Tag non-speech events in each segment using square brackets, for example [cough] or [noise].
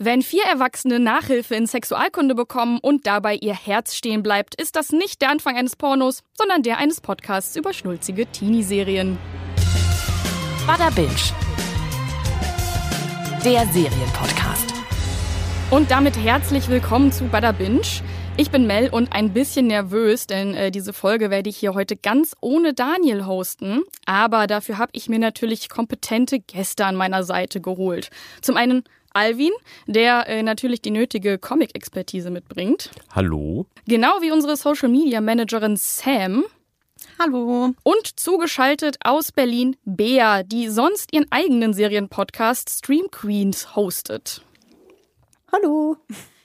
Wenn vier Erwachsene Nachhilfe in Sexualkunde bekommen und dabei ihr Herz stehen bleibt, ist das nicht der Anfang eines Pornos, sondern der eines Podcasts über schnulzige Teenie-Serien. Bada Binge. Der Serienpodcast. Und damit herzlich willkommen zu Bada Binge. Ich bin Mel und ein bisschen nervös, denn äh, diese Folge werde ich hier heute ganz ohne Daniel hosten. Aber dafür habe ich mir natürlich kompetente Gäste an meiner Seite geholt. Zum einen Alvin, der äh, natürlich die nötige Comic-Expertise mitbringt. Hallo. Genau wie unsere Social Media Managerin Sam. Hallo. Und zugeschaltet aus Berlin Bea, die sonst ihren eigenen Serienpodcast Stream Queens hostet. Hallo.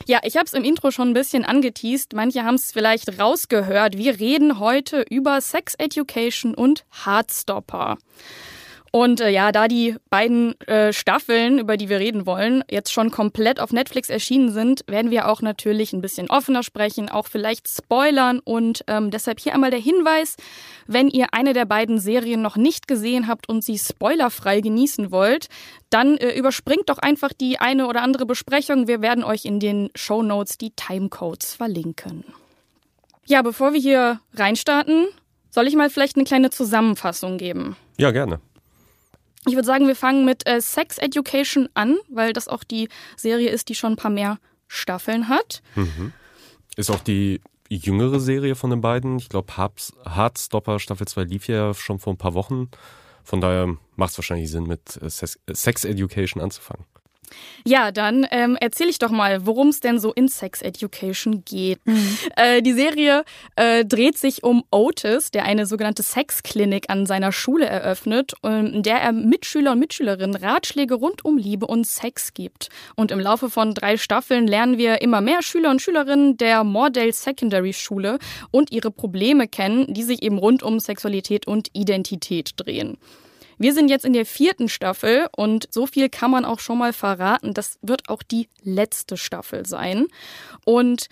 Ja, ich habe es im Intro schon ein bisschen angeteased. Manche haben es vielleicht rausgehört. Wir reden heute über Sex Education und Heartstopper. Und äh, ja, da die beiden äh, Staffeln, über die wir reden wollen, jetzt schon komplett auf Netflix erschienen sind, werden wir auch natürlich ein bisschen offener sprechen, auch vielleicht spoilern. Und ähm, deshalb hier einmal der Hinweis, wenn ihr eine der beiden Serien noch nicht gesehen habt und sie spoilerfrei genießen wollt, dann äh, überspringt doch einfach die eine oder andere Besprechung. Wir werden euch in den Show Notes die Timecodes verlinken. Ja, bevor wir hier reinstarten, soll ich mal vielleicht eine kleine Zusammenfassung geben? Ja, gerne. Ich würde sagen, wir fangen mit äh, Sex Education an, weil das auch die Serie ist, die schon ein paar mehr Staffeln hat. Mhm. Ist auch die jüngere Serie von den beiden. Ich glaube, Heartstopper Staffel 2 lief ja schon vor ein paar Wochen. Von daher macht es wahrscheinlich Sinn, mit äh, Sex Education anzufangen. Ja, dann ähm, erzähle ich doch mal, worum es denn so in Sex Education geht. Mhm. Äh, die Serie äh, dreht sich um Otis, der eine sogenannte Sexklinik an seiner Schule eröffnet, in der er Mitschüler und Mitschülerinnen Ratschläge rund um Liebe und Sex gibt. Und im Laufe von drei Staffeln lernen wir immer mehr Schüler und Schülerinnen der Mordale Secondary Schule und ihre Probleme kennen, die sich eben rund um Sexualität und Identität drehen. Wir sind jetzt in der vierten Staffel und so viel kann man auch schon mal verraten. Das wird auch die letzte Staffel sein. Und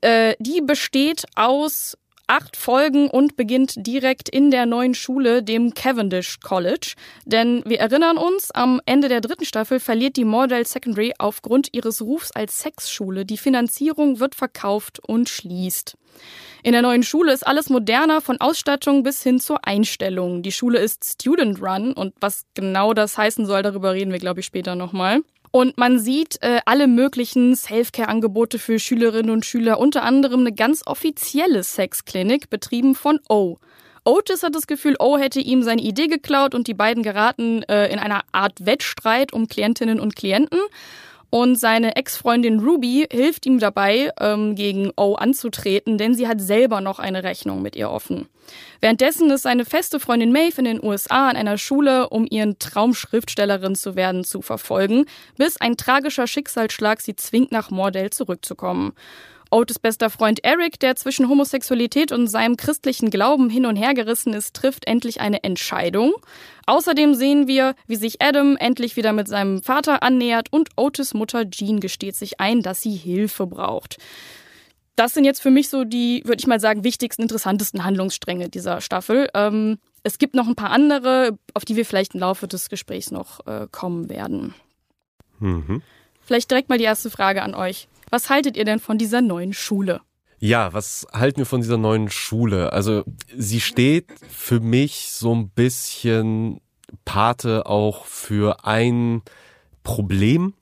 äh, die besteht aus acht Folgen und beginnt direkt in der neuen Schule, dem Cavendish College. Denn wir erinnern uns, am Ende der dritten Staffel verliert die Mordale Secondary aufgrund ihres Rufs als Sexschule. Die Finanzierung wird verkauft und schließt. In der neuen Schule ist alles moderner, von Ausstattung bis hin zur Einstellung. Die Schule ist Student Run und was genau das heißen soll, darüber reden wir, glaube ich, später nochmal. Und man sieht äh, alle möglichen Self-Care-Angebote für Schülerinnen und Schüler, unter anderem eine ganz offizielle Sexklinik, betrieben von O. Otis hat das Gefühl, O hätte ihm seine Idee geklaut und die beiden geraten äh, in einer Art Wettstreit um Klientinnen und Klienten. Und seine Ex-Freundin Ruby hilft ihm dabei, ähm, gegen O anzutreten, denn sie hat selber noch eine Rechnung mit ihr offen. Währenddessen ist seine feste Freundin Maeve in den USA an einer Schule, um ihren Traumschriftstellerin zu werden, zu verfolgen, bis ein tragischer Schicksalsschlag sie zwingt, nach Mordell zurückzukommen. Otis bester Freund Eric, der zwischen Homosexualität und seinem christlichen Glauben hin und her gerissen ist, trifft endlich eine Entscheidung. Außerdem sehen wir, wie sich Adam endlich wieder mit seinem Vater annähert und Otis Mutter Jean gesteht sich ein, dass sie Hilfe braucht. Das sind jetzt für mich so die, würde ich mal sagen, wichtigsten, interessantesten Handlungsstränge dieser Staffel. Ähm, es gibt noch ein paar andere, auf die wir vielleicht im Laufe des Gesprächs noch äh, kommen werden. Mhm. Vielleicht direkt mal die erste Frage an euch. Was haltet ihr denn von dieser neuen Schule? Ja, was halten wir von dieser neuen Schule? Also sie steht für mich so ein bisschen Pate auch für ein Problem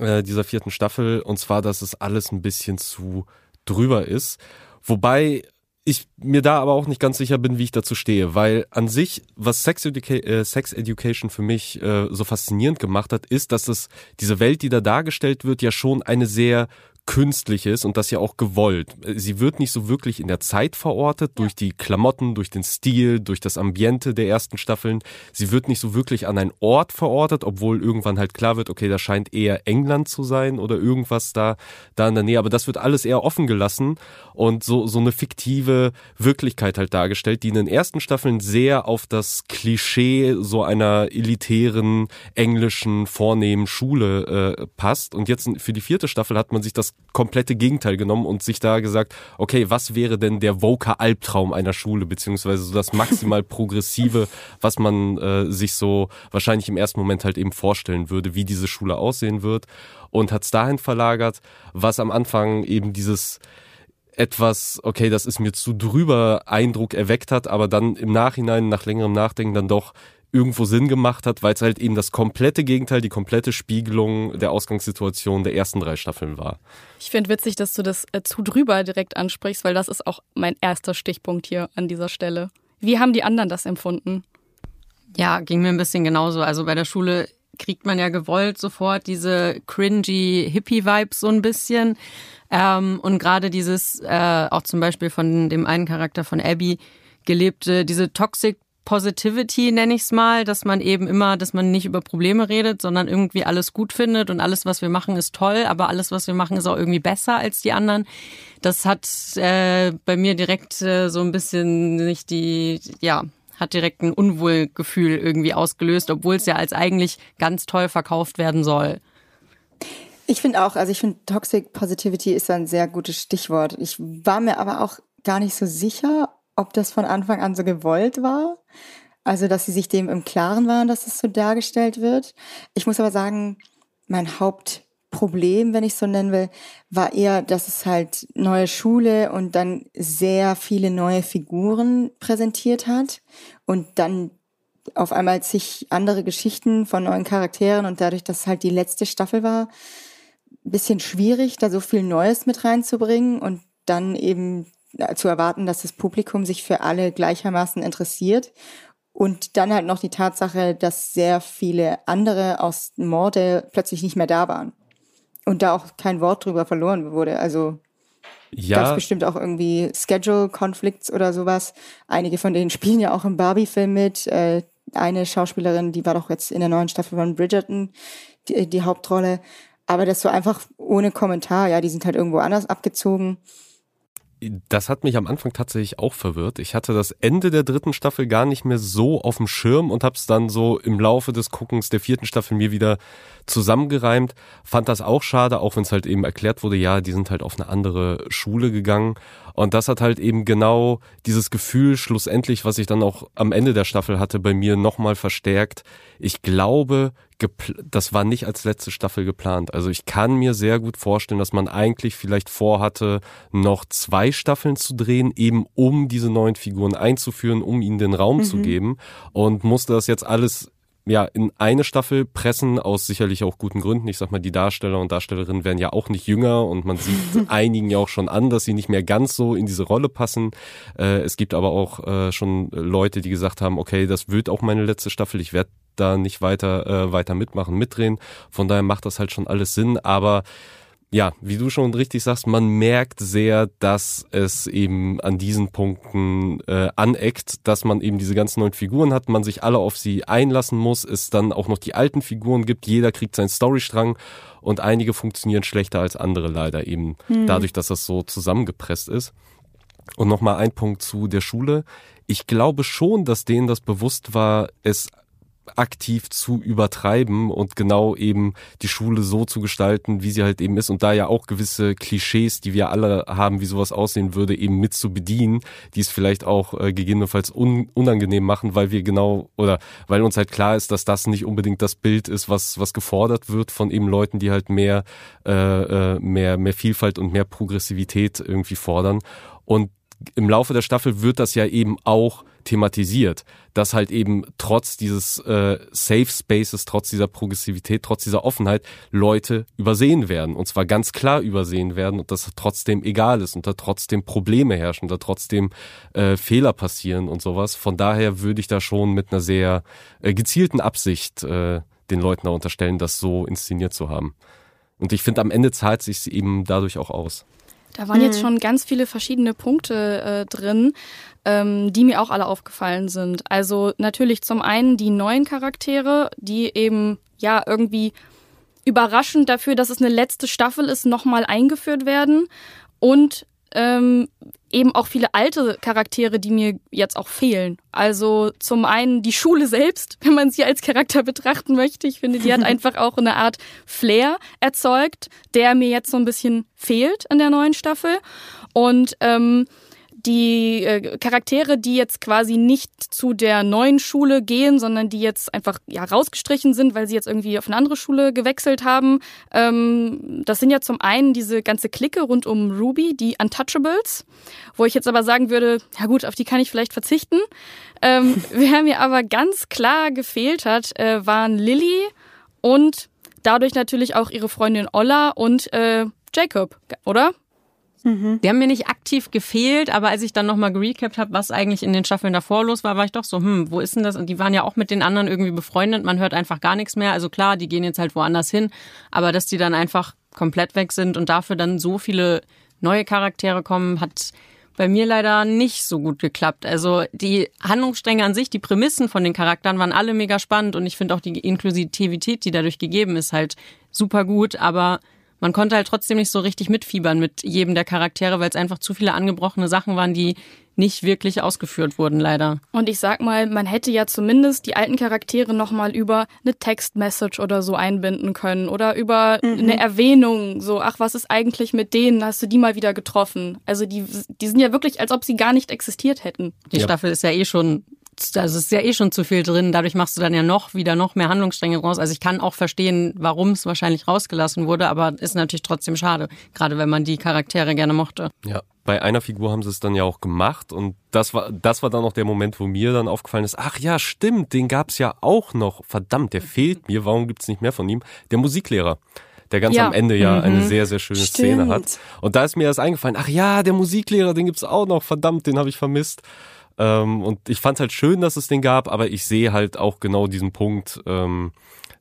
äh, dieser vierten Staffel, und zwar, dass es alles ein bisschen zu drüber ist. Wobei ich mir da aber auch nicht ganz sicher bin, wie ich dazu stehe, weil an sich, was Sex, Educa äh, Sex Education für mich äh, so faszinierend gemacht hat, ist, dass es diese Welt, die da dargestellt wird, ja schon eine sehr Künstliches und das ja auch gewollt. Sie wird nicht so wirklich in der Zeit verortet, durch die Klamotten, durch den Stil, durch das Ambiente der ersten Staffeln. Sie wird nicht so wirklich an einen Ort verortet, obwohl irgendwann halt klar wird, okay, das scheint eher England zu sein oder irgendwas da, da in der Nähe. Aber das wird alles eher offen gelassen und so, so eine fiktive Wirklichkeit halt dargestellt, die in den ersten Staffeln sehr auf das Klischee so einer elitären, englischen, vornehmen Schule äh, passt. Und jetzt für die vierte Staffel hat man sich das komplette Gegenteil genommen und sich da gesagt, okay, was wäre denn der Voker-Albtraum einer Schule, beziehungsweise so das maximal progressive, was man äh, sich so wahrscheinlich im ersten Moment halt eben vorstellen würde, wie diese Schule aussehen wird und hat es dahin verlagert, was am Anfang eben dieses etwas, okay, das ist mir zu drüber Eindruck erweckt hat, aber dann im Nachhinein, nach längerem Nachdenken, dann doch irgendwo Sinn gemacht hat, weil es halt eben das komplette Gegenteil, die komplette Spiegelung der Ausgangssituation der ersten drei Staffeln war. Ich finde witzig, dass du das äh, zu drüber direkt ansprichst, weil das ist auch mein erster Stichpunkt hier an dieser Stelle. Wie haben die anderen das empfunden? Ja, ging mir ein bisschen genauso. Also bei der Schule kriegt man ja gewollt sofort diese cringy Hippie-Vibes so ein bisschen. Ähm, und gerade dieses, äh, auch zum Beispiel von dem einen Charakter von Abby, gelebte, diese Toxic Positivity nenne ich es mal, dass man eben immer, dass man nicht über Probleme redet, sondern irgendwie alles gut findet und alles, was wir machen, ist toll, aber alles, was wir machen, ist auch irgendwie besser als die anderen. Das hat äh, bei mir direkt äh, so ein bisschen nicht die, ja, hat direkt ein Unwohlgefühl irgendwie ausgelöst, obwohl es ja als eigentlich ganz toll verkauft werden soll. Ich finde auch, also ich finde Toxic Positivity ist ein sehr gutes Stichwort. Ich war mir aber auch gar nicht so sicher, ob das von Anfang an so gewollt war. Also, dass sie sich dem im Klaren waren, dass es so dargestellt wird. Ich muss aber sagen, mein Hauptproblem, wenn ich so nennen will, war eher, dass es halt neue Schule und dann sehr viele neue Figuren präsentiert hat und dann auf einmal zig andere Geschichten von neuen Charakteren und dadurch, dass es halt die letzte Staffel war, bisschen schwierig, da so viel Neues mit reinzubringen und dann eben zu erwarten, dass das Publikum sich für alle gleichermaßen interessiert. Und dann halt noch die Tatsache, dass sehr viele andere aus Morde plötzlich nicht mehr da waren. Und da auch kein Wort drüber verloren wurde. Also ja. gab es bestimmt auch irgendwie Schedule-Conflicts oder sowas. Einige von denen [laughs] spielen ja auch im Barbie-Film mit. Äh, eine Schauspielerin, die war doch jetzt in der neuen Staffel von Bridgerton die, die Hauptrolle. Aber das so einfach ohne Kommentar, ja, die sind halt irgendwo anders abgezogen das hat mich am Anfang tatsächlich auch verwirrt. Ich hatte das Ende der dritten Staffel gar nicht mehr so auf dem Schirm und habe es dann so im Laufe des Guckens der vierten Staffel mir wieder zusammengereimt. Fand das auch schade, auch wenn es halt eben erklärt wurde, ja, die sind halt auf eine andere Schule gegangen. Und das hat halt eben genau dieses Gefühl schlussendlich, was ich dann auch am Ende der Staffel hatte, bei mir nochmal verstärkt. Ich glaube, das war nicht als letzte Staffel geplant. Also ich kann mir sehr gut vorstellen, dass man eigentlich vielleicht vorhatte, noch zwei Staffeln zu drehen, eben um diese neuen Figuren einzuführen, um ihnen den Raum mhm. zu geben und musste das jetzt alles ja, in eine Staffel pressen, aus sicherlich auch guten Gründen. Ich sag mal, die Darsteller und Darstellerinnen werden ja auch nicht jünger und man sieht [laughs] einigen ja auch schon an, dass sie nicht mehr ganz so in diese Rolle passen. Äh, es gibt aber auch äh, schon Leute, die gesagt haben, okay, das wird auch meine letzte Staffel, ich werde da nicht weiter, äh, weiter mitmachen, mitdrehen. Von daher macht das halt schon alles Sinn, aber ja, wie du schon richtig sagst, man merkt sehr, dass es eben an diesen Punkten äh, aneckt, dass man eben diese ganzen neuen Figuren hat, man sich alle auf sie einlassen muss, es dann auch noch die alten Figuren gibt, jeder kriegt seinen Storystrang und einige funktionieren schlechter als andere leider eben, hm. dadurch, dass das so zusammengepresst ist. Und nochmal ein Punkt zu der Schule. Ich glaube schon, dass denen das bewusst war, es aktiv zu übertreiben und genau eben die Schule so zu gestalten, wie sie halt eben ist. Und da ja auch gewisse Klischees, die wir alle haben, wie sowas aussehen würde, eben mit zu bedienen, die es vielleicht auch äh, gegebenenfalls un unangenehm machen, weil wir genau oder weil uns halt klar ist, dass das nicht unbedingt das Bild ist, was was gefordert wird von eben Leuten, die halt mehr äh, äh mehr mehr Vielfalt und mehr Progressivität irgendwie fordern. Und im Laufe der Staffel wird das ja eben auch thematisiert, dass halt eben trotz dieses äh, Safe Spaces, trotz dieser Progressivität, trotz dieser Offenheit Leute übersehen werden und zwar ganz klar übersehen werden und das trotzdem egal ist und da trotzdem Probleme herrschen, da trotzdem äh, Fehler passieren und sowas. Von daher würde ich da schon mit einer sehr äh, gezielten Absicht äh, den Leuten da unterstellen, das so inszeniert zu haben. Und ich finde, am Ende zahlt sich eben dadurch auch aus. Da waren mhm. jetzt schon ganz viele verschiedene Punkte äh, drin, ähm, die mir auch alle aufgefallen sind. Also natürlich zum einen die neuen Charaktere, die eben ja irgendwie überraschend dafür, dass es eine letzte Staffel ist, nochmal eingeführt werden. Und ähm, eben auch viele alte Charaktere, die mir jetzt auch fehlen. Also zum einen die Schule selbst, [laughs] wenn man sie als Charakter betrachten möchte. Ich finde, die hat [laughs] einfach auch eine Art Flair erzeugt, der mir jetzt so ein bisschen fehlt in der neuen Staffel. Und ähm, die äh, Charaktere, die jetzt quasi nicht zu der neuen Schule gehen, sondern die jetzt einfach ja rausgestrichen sind, weil sie jetzt irgendwie auf eine andere Schule gewechselt haben. Ähm, das sind ja zum einen diese ganze Clique rund um Ruby, die Untouchables, wo ich jetzt aber sagen würde, ja gut, auf die kann ich vielleicht verzichten. Ähm, [laughs] wer mir aber ganz klar gefehlt hat, äh, waren Lilly und dadurch natürlich auch ihre Freundin Olla und äh, Jacob, oder? Mhm. Die haben mir nicht aktiv gefehlt, aber als ich dann nochmal gerecapt habe, was eigentlich in den Staffeln davor los war, war ich doch so, hm, wo ist denn das? Und die waren ja auch mit den anderen irgendwie befreundet, man hört einfach gar nichts mehr. Also klar, die gehen jetzt halt woanders hin, aber dass die dann einfach komplett weg sind und dafür dann so viele neue Charaktere kommen, hat bei mir leider nicht so gut geklappt. Also die Handlungsstränge an sich, die Prämissen von den Charakteren waren alle mega spannend und ich finde auch die Inklusivität, die dadurch gegeben ist, halt super gut, aber man konnte halt trotzdem nicht so richtig mitfiebern mit jedem der Charaktere, weil es einfach zu viele angebrochene Sachen waren, die nicht wirklich ausgeführt wurden, leider. Und ich sag mal, man hätte ja zumindest die alten Charaktere nochmal über eine Textmessage oder so einbinden können oder über mhm. eine Erwähnung, so, ach, was ist eigentlich mit denen? Hast du die mal wieder getroffen? Also die, die sind ja wirklich, als ob sie gar nicht existiert hätten. Die ja. Staffel ist ja eh schon also ist ja eh schon zu viel drin. Dadurch machst du dann ja noch wieder noch mehr Handlungsstränge raus. Also ich kann auch verstehen, warum es wahrscheinlich rausgelassen wurde, aber ist natürlich trotzdem schade, gerade wenn man die Charaktere gerne mochte. Ja, bei einer Figur haben sie es dann ja auch gemacht und das war das war dann auch der Moment, wo mir dann aufgefallen ist, ach ja, stimmt, den gab's ja auch noch. Verdammt, der fehlt mir. Warum gibt's nicht mehr von ihm? Der Musiklehrer der ganz ja. am Ende ja mhm. eine sehr, sehr schöne Stimmt. Szene hat. Und da ist mir erst eingefallen, ach ja, der Musiklehrer, den gibt's auch noch, verdammt, den habe ich vermisst. Ähm, und ich fand halt schön, dass es den gab, aber ich sehe halt auch genau diesen Punkt, ähm,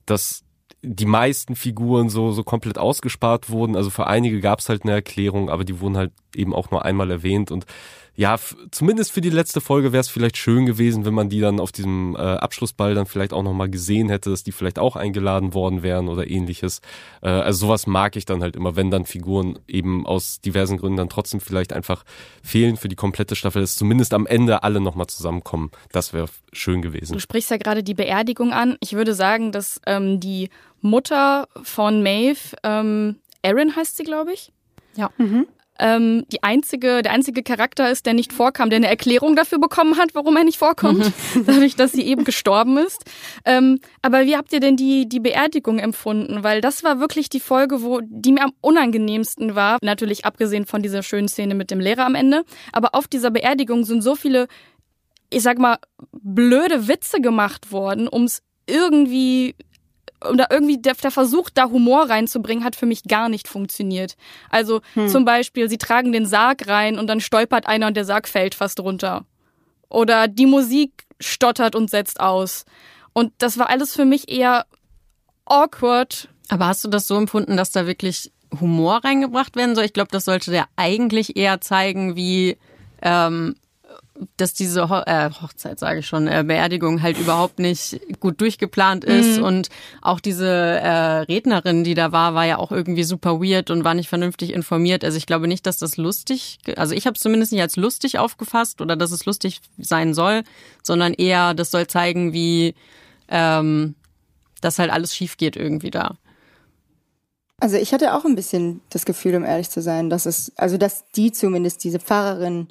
dass die meisten Figuren so, so komplett ausgespart wurden. Also für einige gab es halt eine Erklärung, aber die wurden halt eben auch nur einmal erwähnt. Und ja, zumindest für die letzte Folge wäre es vielleicht schön gewesen, wenn man die dann auf diesem äh, Abschlussball dann vielleicht auch nochmal gesehen hätte, dass die vielleicht auch eingeladen worden wären oder ähnliches. Äh, also sowas mag ich dann halt immer, wenn dann Figuren eben aus diversen Gründen dann trotzdem vielleicht einfach fehlen für die komplette Staffel, dass zumindest am Ende alle nochmal zusammenkommen. Das wäre schön gewesen. Du sprichst ja gerade die Beerdigung an. Ich würde sagen, dass ähm, die Mutter von Maeve, ähm, Erin heißt sie, glaube ich. Ja. Mhm ähm, die einzige, der einzige Charakter ist, der nicht vorkam, der eine Erklärung dafür bekommen hat, warum er nicht vorkommt, mhm. [laughs] dadurch, dass sie eben gestorben ist. Ähm, aber wie habt ihr denn die, die Beerdigung empfunden? Weil das war wirklich die Folge, wo die mir am unangenehmsten war. Natürlich abgesehen von dieser schönen Szene mit dem Lehrer am Ende. Aber auf dieser Beerdigung sind so viele, ich sag mal, blöde Witze gemacht worden, um es irgendwie oder irgendwie der, der Versuch, da Humor reinzubringen, hat für mich gar nicht funktioniert. Also hm. zum Beispiel, sie tragen den Sarg rein und dann stolpert einer und der Sarg fällt fast runter. Oder die Musik stottert und setzt aus. Und das war alles für mich eher awkward. Aber hast du das so empfunden, dass da wirklich Humor reingebracht werden soll? Ich glaube, das sollte der eigentlich eher zeigen, wie ähm, dass diese Ho äh, Hochzeit, sage ich schon, äh, Beerdigung halt überhaupt nicht gut durchgeplant ist mhm. und auch diese äh, Rednerin, die da war, war ja auch irgendwie super weird und war nicht vernünftig informiert. Also ich glaube nicht, dass das lustig, also ich habe es zumindest nicht als lustig aufgefasst oder dass es lustig sein soll, sondern eher, das soll zeigen, wie ähm, das halt alles schief geht irgendwie da. Also ich hatte auch ein bisschen das Gefühl, um ehrlich zu sein, dass es, also dass die zumindest diese Pfarrerin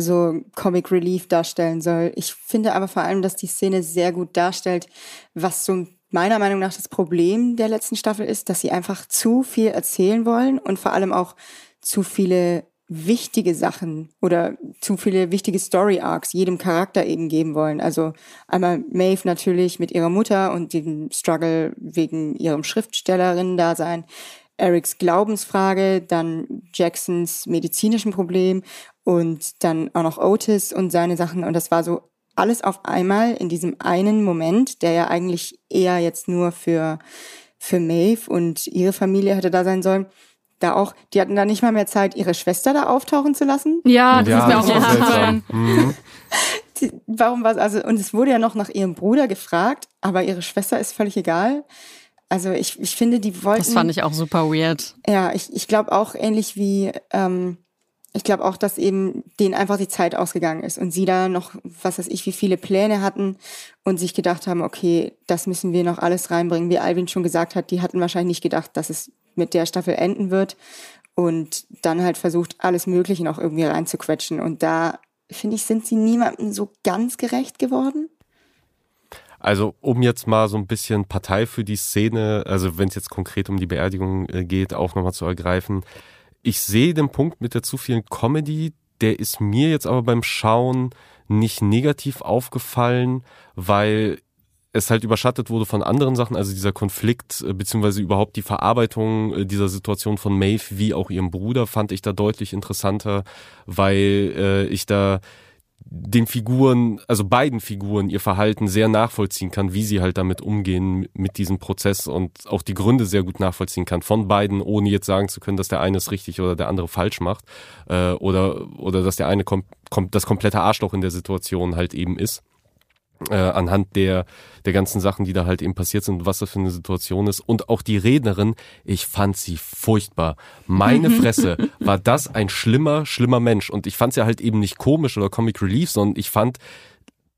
so Comic Relief darstellen soll. Ich finde aber vor allem, dass die Szene sehr gut darstellt, was so meiner Meinung nach das Problem der letzten Staffel ist, dass sie einfach zu viel erzählen wollen und vor allem auch zu viele wichtige Sachen oder zu viele wichtige Story Arcs jedem Charakter eben geben wollen. Also einmal Maeve natürlich mit ihrer Mutter und dem Struggle wegen ihrem Schriftstellerinnen-Dasein. Erics Glaubensfrage, dann Jacksons medizinischen Problem und dann auch noch Otis und seine Sachen. Und das war so alles auf einmal in diesem einen Moment, der ja eigentlich eher jetzt nur für, für Maeve und ihre Familie hätte da sein sollen. Da auch, die hatten da nicht mal mehr Zeit, ihre Schwester da auftauchen zu lassen. Ja, das ja, ist mir auch aufgefallen. Mhm. [laughs] Warum war es, also, und es wurde ja noch nach ihrem Bruder gefragt, aber ihre Schwester ist völlig egal. Also ich, ich finde, die wollten. Das fand ich auch super weird. Ja, ich, ich glaube auch ähnlich wie, ähm, ich glaube auch, dass eben denen einfach die Zeit ausgegangen ist und sie da noch, was weiß ich, wie viele Pläne hatten und sich gedacht haben, okay, das müssen wir noch alles reinbringen. Wie Alvin schon gesagt hat, die hatten wahrscheinlich nicht gedacht, dass es mit der Staffel enden wird und dann halt versucht, alles Mögliche noch irgendwie reinzuquetschen. Und da, finde ich, sind sie niemandem so ganz gerecht geworden. Also um jetzt mal so ein bisschen Partei für die Szene, also wenn es jetzt konkret um die Beerdigung äh, geht, auch nochmal zu ergreifen. Ich sehe den Punkt mit der zu vielen Comedy, der ist mir jetzt aber beim Schauen nicht negativ aufgefallen, weil es halt überschattet wurde von anderen Sachen, also dieser Konflikt äh, beziehungsweise überhaupt die Verarbeitung äh, dieser Situation von Maeve wie auch ihrem Bruder fand ich da deutlich interessanter, weil äh, ich da den Figuren, also beiden Figuren, ihr Verhalten sehr nachvollziehen kann, wie sie halt damit umgehen mit diesem Prozess und auch die Gründe sehr gut nachvollziehen kann von beiden, ohne jetzt sagen zu können, dass der eine es richtig oder der andere falsch macht äh, oder oder dass der eine kom kom das komplette Arschloch in der Situation halt eben ist äh, anhand der, der ganzen Sachen, die da halt eben passiert sind, was das für eine Situation ist. Und auch die Rednerin, ich fand sie furchtbar. Meine Fresse, [laughs] war das ein schlimmer, schlimmer Mensch. Und ich fand sie halt eben nicht komisch oder Comic Relief, sondern ich fand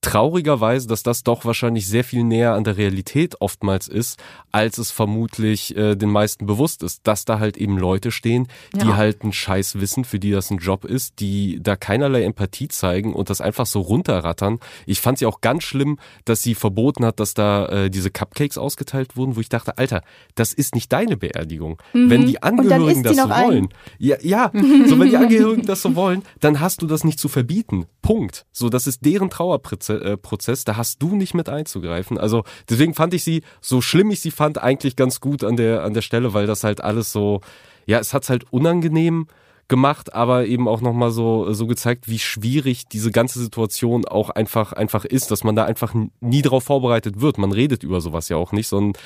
traurigerweise, dass das doch wahrscheinlich sehr viel näher an der Realität oftmals ist, als es vermutlich äh, den meisten bewusst ist, dass da halt eben Leute stehen, die Ja. halt einen Scheiß wissen, für die das ein Job ist, die da keinerlei Empathie zeigen und das einfach so runterrattern. Ich fand sie auch ganz schlimm, dass sie verboten hat, dass da äh, diese Cupcakes ausgeteilt wurden, wo ich dachte, Alter, das ist nicht deine Beerdigung. Wenn die Angehörigen das so ein. wollen, ja, ja, [laughs] so wenn die Angehörigen das so wollen, dann hast du das nicht zu verbieten. Punkt. So, das ist deren Trauerprozess, äh, Prozess, da hast du nicht mit einzugreifen. Also deswegen fand ich sie, so schlimm ich sie fand, eigentlich ganz gut an der, an der Stelle, weil das halt alles so, ja, es hat's halt unangenehm gemacht, aber eben auch nochmal so, so gezeigt, wie schwierig diese ganze Situation auch einfach, einfach ist, dass man da einfach nie drauf vorbereitet wird. Man redet über sowas ja auch nicht, sondern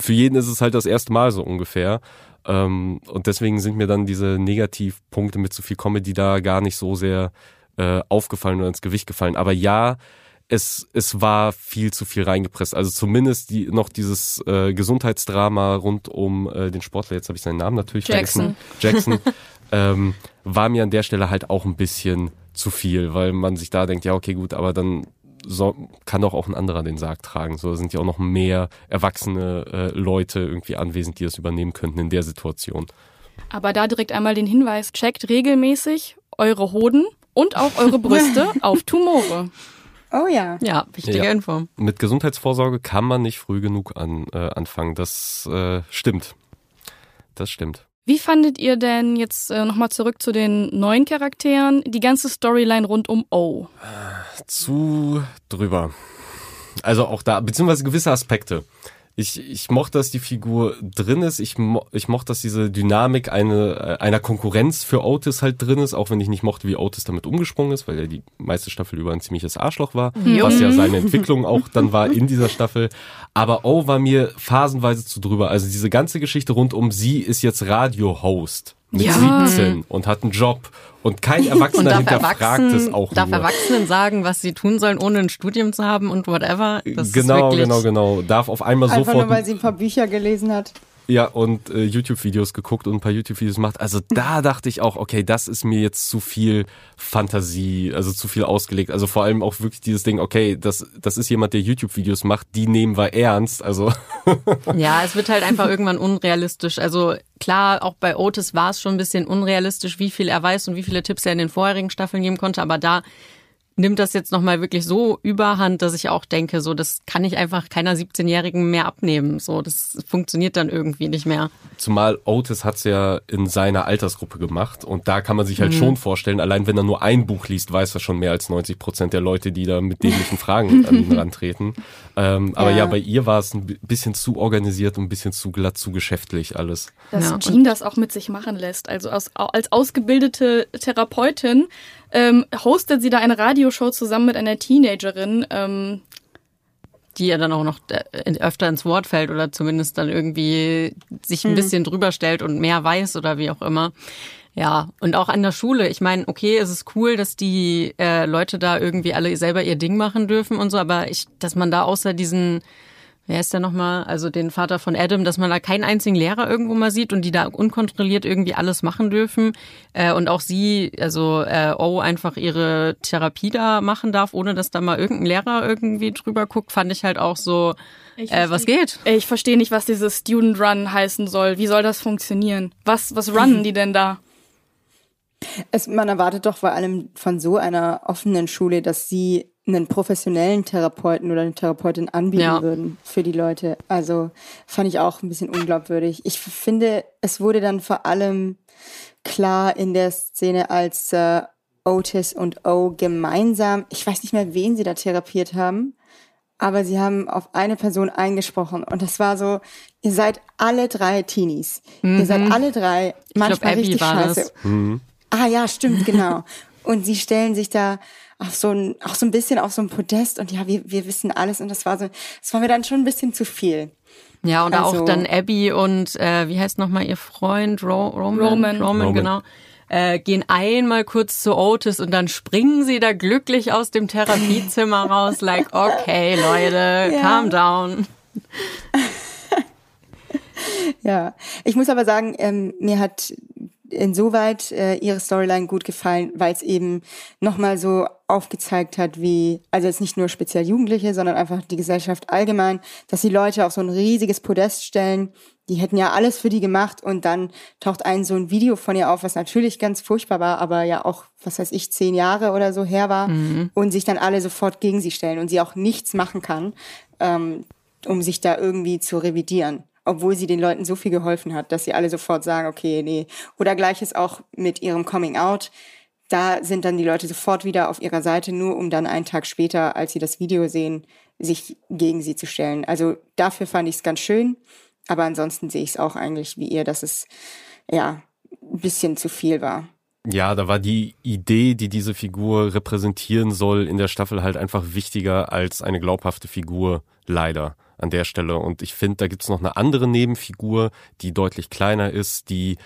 für jeden ist es halt das erste Mal so ungefähr. Ähm, und deswegen sind mir dann diese Negativpunkte mit zu viel Comedy da gar nicht so sehr äh, aufgefallen oder ins Gewicht gefallen. Aber ja, es, es war viel zu viel reingepresst. Also zumindest die, noch dieses äh, Gesundheitsdrama rund um äh, den Sportler, jetzt habe ich seinen Namen natürlich Jackson. vergessen. Jackson. [laughs] ähm, war mir an der Stelle halt auch ein bisschen zu viel, weil man sich da denkt, ja, okay, gut, aber dann so, kann doch auch ein anderer den Sarg tragen. So sind ja auch noch mehr erwachsene äh, Leute irgendwie anwesend, die das übernehmen könnten in der Situation. Aber da direkt einmal den Hinweis, checkt regelmäßig eure Hoden und auch eure Brüste [laughs] auf Tumore. Oh ja. Ja, wichtige Ja. Info. Mit Gesundheitsvorsorge kann man nicht früh genug an, äh, anfangen. Das äh, stimmt. Das stimmt. Wie fandet ihr denn jetzt äh, nochmal zurück zu den neuen Charakteren, die ganze Storyline rund um O? Zu drüber. Also auch da, beziehungsweise gewisse Aspekte. Ich, ich mochte, dass die Figur drin ist. Ich, mo ich mochte, dass diese Dynamik eine, äh, einer Konkurrenz für Otis halt drin ist, auch wenn ich nicht mochte, wie Otis damit umgesprungen ist, weil er die meiste Staffel über ein ziemliches Arschloch war, was ja seine Entwicklung auch dann war in dieser Staffel. Aber O war mir phasenweise zu drüber. Also diese ganze Geschichte rund um sie ist jetzt Radio-Host mit Ja. 17 und hat einen Job und kein [laughs] Und Erwachsener darf, hinterfragt es auch darf nur. Erwachsenen sagen, was sie tun sollen, ohne ein Studium zu haben und whatever. Das genau, genau, genau. Darf auf einmal Einfach sofort nur, weil sie ein paar Bücher gelesen hat. Ja und äh, YouTube-Videos geguckt und ein paar YouTube-Videos macht. Also da dachte ich auch, okay, das ist mir jetzt zu viel Fantasie, also zu viel ausgelegt. Also vor allem auch wirklich dieses Ding, okay, das das ist jemand, der YouTube-Videos macht, die nehmen wir ernst. Also [laughs] Ja, es wird halt einfach irgendwann unrealistisch. Also klar, auch bei Otis war es schon ein bisschen unrealistisch, wie viel er weiß und wie viele Tipps er in den vorherigen Staffeln geben konnte. Aber da nimmt das jetzt nochmal wirklich so überhand, dass ich auch denke, so, das kann ich einfach keiner 17-Jährigen mehr abnehmen. So, das funktioniert dann irgendwie nicht mehr. Zumal Otis hat's ja in seiner Altersgruppe gemacht und da kann man sich halt schon vorstellen, allein wenn er nur ein Buch liest, weiß er schon mehr als 90 Prozent der Leute, die da mit dämlichen Fragen an ihn [laughs] rantreten. Ähm, aber ja. Ja. bei ihr war es ein bi- bisschen zu organisiert und ein bisschen zu glatt, zu geschäftlich alles. Dass Ja, Jean das auch mit sich machen lässt. Also aus, als ausgebildete Therapeutin ähm, hostet sie da eine Radioshow zusammen mit einer Teenagerin. Ähm, die ja dann auch noch äh, öfter ins Wort fällt oder zumindest dann irgendwie sich ein bisschen drüber stellt und mehr weiß oder wie auch immer. Ja, und auch an der Schule. Ich meine, okay, es ist cool, dass die äh, Leute da irgendwie alle selber ihr Ding machen dürfen und so, aber ich, dass man da außer diesen wer ist der nochmal? Also den Vater von Adam, dass man da keinen einzigen Lehrer irgendwo mal sieht und die da unkontrolliert irgendwie alles machen dürfen. Äh, und auch sie, also äh, O, einfach ihre Therapie da machen darf, ohne dass da mal irgendein Lehrer irgendwie drüber guckt, fand ich halt auch so, äh, was geht? Ich verstehe nicht, was dieses Student Run heißen soll. Wie soll das funktionieren? Was, was runnen die denn da? Es, man erwartet doch vor allem von so einer offenen Schule, dass sie einen professionellen Therapeuten oder eine Therapeutin anbieten Ja. würden für die Leute. Also fand ich auch ein bisschen unglaubwürdig. Ich finde, es wurde dann vor allem klar in der Szene, als äh, Otis und O gemeinsam, ich weiß nicht mehr, wen sie da therapiert haben, aber sie haben auf eine Person eingesprochen und das war so, ihr seid alle drei Teenies. Ihr seid alle drei manchmal Abby richtig war scheiße. das. Ah ja, stimmt, genau. und sie stellen sich da auf so ein, auch so ein bisschen auf so ein Podest und ja, wir, wir wissen alles und das war so, das war mir dann schon ein bisschen zu viel. Ja, und Also- auch dann Abby und äh, wie heißt nochmal ihr Freund? Ro Roman? Roman. Roman. genau. Äh, gehen einmal kurz zu Otis und dann springen sie da glücklich aus dem Therapiezimmer [laughs] raus, like, okay, Leute, Ja. calm down. [laughs] Ja, ich muss aber sagen, ähm, mir hat insoweit äh, ihre Storyline gut gefallen, weil es eben nochmal so aufgezeigt hat, wie, also jetzt nicht nur speziell Jugendliche, sondern einfach die Gesellschaft allgemein, dass die Leute auf so ein riesiges Podest stellen. Die hätten ja alles für die gemacht und dann taucht ein so ein Video von ihr auf, was natürlich ganz furchtbar war, aber ja auch, was weiß ich, zehn Jahre oder so her war und sich dann alle sofort gegen sie stellen und sie auch nichts machen kann, ähm, um sich da irgendwie zu revidieren obwohl sie den Leuten so viel geholfen hat, dass sie alle sofort sagen, okay, nee. Oder gleiches auch mit ihrem Coming Out. Da sind dann die Leute sofort wieder auf ihrer Seite, nur um dann einen Tag später, als sie das Video sehen, sich gegen sie zu stellen. Also dafür fand ich es ganz schön. Aber ansonsten sehe ich es auch eigentlich wie ihr, dass es ja ein bisschen zu viel war. Ja, da war die Idee, die diese Figur repräsentieren soll, in der Staffel halt einfach wichtiger als eine glaubhafte Figur, leider an der Stelle. Und ich finde, da gibt's noch eine andere Nebenfigur, die deutlich kleiner ist, die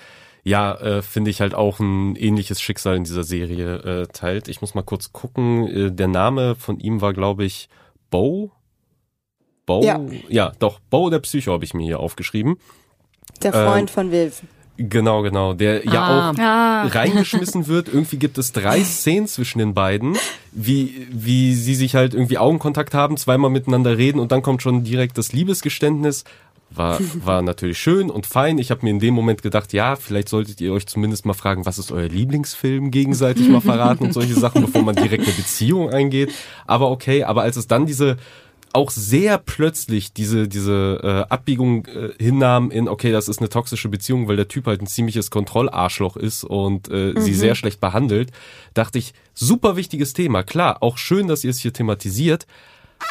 ja, äh, finde ich halt auch ein ähnliches Schicksal in dieser Serie äh, teilt. Ich muss mal kurz gucken. Äh, der Name von ihm war, glaube ich, Bo. Bo? Ja. ja, doch, Bo der Psycho habe ich mir hier aufgeschrieben. Der Freund von Viv. Genau, genau. Der ja Ah. auch Ah. reingeschmissen wird. Irgendwie gibt es drei Szenen zwischen den beiden, wie, wie sie sich halt irgendwie Augenkontakt haben, zweimal miteinander reden und dann kommt schon direkt das Liebesgeständnis. War, war natürlich schön und fein. Ich habe mir in dem Moment gedacht, ja, vielleicht solltet ihr euch zumindest mal fragen, was ist euer Lieblingsfilm gegenseitig mal verraten und solche Sachen, bevor man direkt eine Beziehung eingeht. Aber okay, aber als es dann diese auch sehr plötzlich diese diese äh, Abbiegung äh, hinnahm in okay, das ist eine toxische Beziehung, weil der Typ halt ein ziemliches Kontrollarschloch ist und äh, sie sehr schlecht behandelt, dachte ich, super wichtiges Thema. Klar, auch schön, dass ihr es hier thematisiert,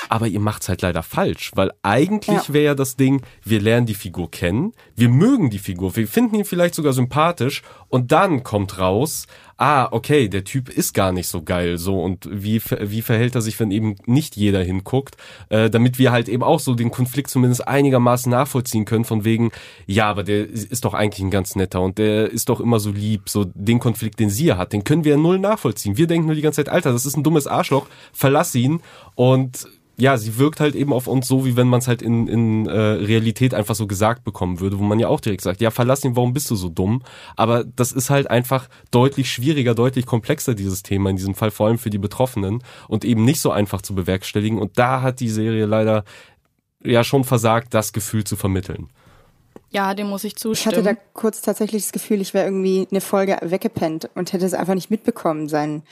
aber ihr macht's halt leider falsch, weil eigentlich Ja. wäre ja das Ding, wir lernen die Figur kennen, wir mögen die Figur, wir finden ihn vielleicht sogar sympathisch und dann kommt raus, ah, okay, der Typ ist gar nicht so geil, so und wie wie verhält er sich, wenn eben nicht jeder hinguckt, äh, damit wir halt eben auch so den Konflikt zumindest einigermaßen nachvollziehen können von wegen, ja, aber der ist doch eigentlich ein ganz netter und der ist doch immer so lieb, so den Konflikt, den sie hat, den können wir ja null nachvollziehen. Wir denken nur die ganze Zeit, Alter, das ist ein dummes Arschloch, verlass ihn und ja, sie wirkt halt eben auf uns so, wie wenn man es halt in, in äh, Realität einfach so gesagt bekommen würde, wo man ja auch direkt sagt, ja, verlass ihn, warum bist du so dumm? Aber das ist halt einfach deutlich schwieriger, deutlich komplexer, dieses Thema in diesem Fall, vor allem für die Betroffenen und eben nicht so einfach zu bewerkstelligen. Und da hat die Serie leider ja schon versagt, das Gefühl zu vermitteln. Ja, dem muss ich Ich zustimmen. hatte da kurz tatsächlich das Gefühl, ich wäre irgendwie eine Folge weggepennt und hätte es einfach nicht mitbekommen, sein,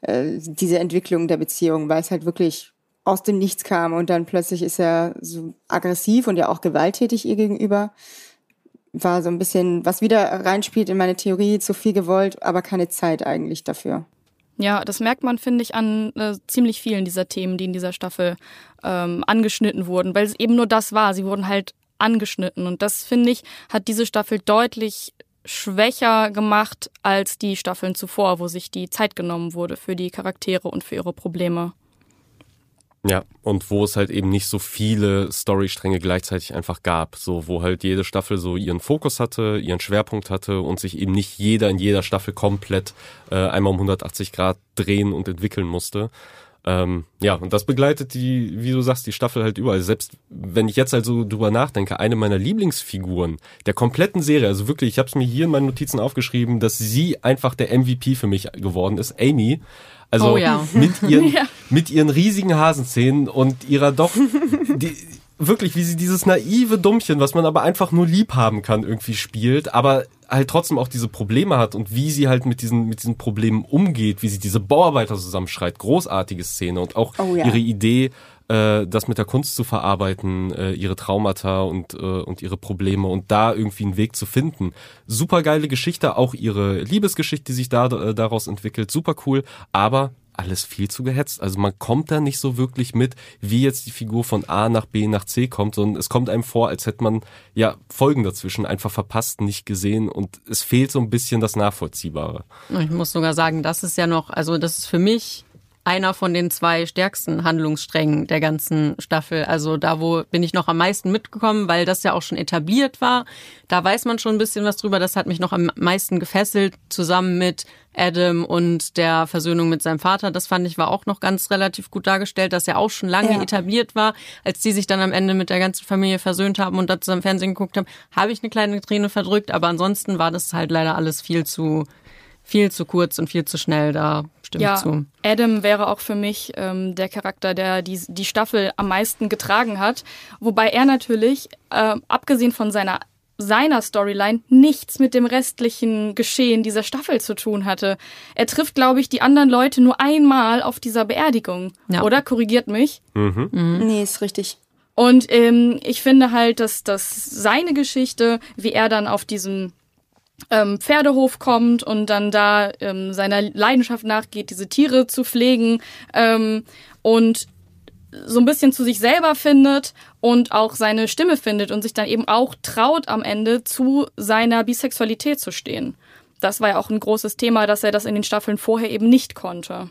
äh, diese Entwicklung der Beziehung, weil es halt wirklich aus dem Nichts kam und dann plötzlich ist er so aggressiv und ja auch gewalttätig ihr gegenüber. War so ein bisschen, was wieder reinspielt in meine Theorie, zu viel gewollt, aber keine Zeit eigentlich dafür. Ja, das merkt man, finde ich, an äh, ziemlich vielen dieser Themen, die in dieser Staffel ähm, angeschnitten wurden, weil es eben nur das war. Sie wurden halt angeschnitten. Und das, finde ich, hat diese Staffel deutlich schwächer gemacht als die Staffeln zuvor, wo sich die Zeit genommen wurde für die Charaktere und für ihre Probleme. Ja, und wo es halt eben nicht so viele Storystränge gleichzeitig einfach gab, so wo halt jede Staffel so ihren Fokus hatte, ihren Schwerpunkt hatte und sich eben nicht jeder in jeder Staffel komplett äh, einmal um 180 Grad drehen und entwickeln musste. Ähm, ja, und das begleitet die, wie du sagst, die Staffel halt überall. Selbst wenn ich jetzt also drüber nachdenke, eine meiner Lieblingsfiguren der kompletten Serie, also wirklich, ich habe es mir hier in meinen Notizen aufgeschrieben, dass sie einfach der MVP für mich geworden ist, Amy. Also Oh ja. mit [laughs] ihren Ja. mit ihren riesigen Hasenzähnen und ihrer doch [laughs] die, wirklich wie sie dieses naive Dummchen, was man aber einfach nur lieb haben kann, irgendwie spielt, aber halt trotzdem auch diese Probleme hat und wie sie halt mit diesen mit diesen Problemen umgeht, wie sie diese Bauarbeiter zusammenschreit, großartige Szene und auch Oh ja. ihre Idee äh, das mit der Kunst zu verarbeiten, äh, ihre Traumata und, äh, und ihre Probleme und da irgendwie einen Weg zu finden. Super geile Geschichte, auch ihre Liebesgeschichte, die sich da äh, daraus entwickelt, super cool, aber alles viel zu gehetzt. Also man kommt da nicht so wirklich mit, wie jetzt die Figur von A nach B nach C kommt, sondern es kommt einem vor, als hätte man ja Folgen dazwischen einfach verpasst, nicht gesehen und es fehlt so ein bisschen das Nachvollziehbare. Ich muss sogar sagen, das ist ja noch, also das ist für mich einer von den zwei stärksten Handlungssträngen der ganzen Staffel. Also da, wo bin ich noch am meisten mitgekommen, weil das ja auch schon etabliert war. Da weiß man schon ein bisschen was drüber. Das hat mich noch am meisten gefesselt, zusammen mit Adam und der Versöhnung mit seinem Vater. Das fand ich war auch noch ganz relativ gut dargestellt, dass er auch schon lange Ja. etabliert war. Als die sich dann am Ende mit der ganzen Familie versöhnt haben und da zusammen Fernsehen geguckt haben, habe ich eine kleine Träne verdrückt. Aber ansonsten war das halt leider alles viel zu viel zu kurz und viel zu schnell, da stimme Ja, ich zu. Adam wäre auch für mich ähm, der Charakter, der die, die Staffel am meisten getragen hat. Wobei er natürlich, ähm, abgesehen von seiner seiner Storyline nichts mit dem restlichen Geschehen dieser Staffel zu tun hatte. Er trifft, glaube ich, die anderen Leute nur einmal auf dieser Beerdigung. Ja. Oder? Korrigiert mich. Nee, ist richtig. Und ähm, ich finde halt, dass, dass seine Geschichte, wie er dann auf diesem ähm, Pferdehof kommt und dann da ähm, seiner Leidenschaft nachgeht, diese Tiere zu pflegen ähm, und so ein bisschen zu sich selber findet und auch seine Stimme findet und sich dann eben auch traut am Ende zu seiner Bisexualität zu stehen. Das war ja auch ein großes Thema, dass er das in den Staffeln vorher eben nicht konnte.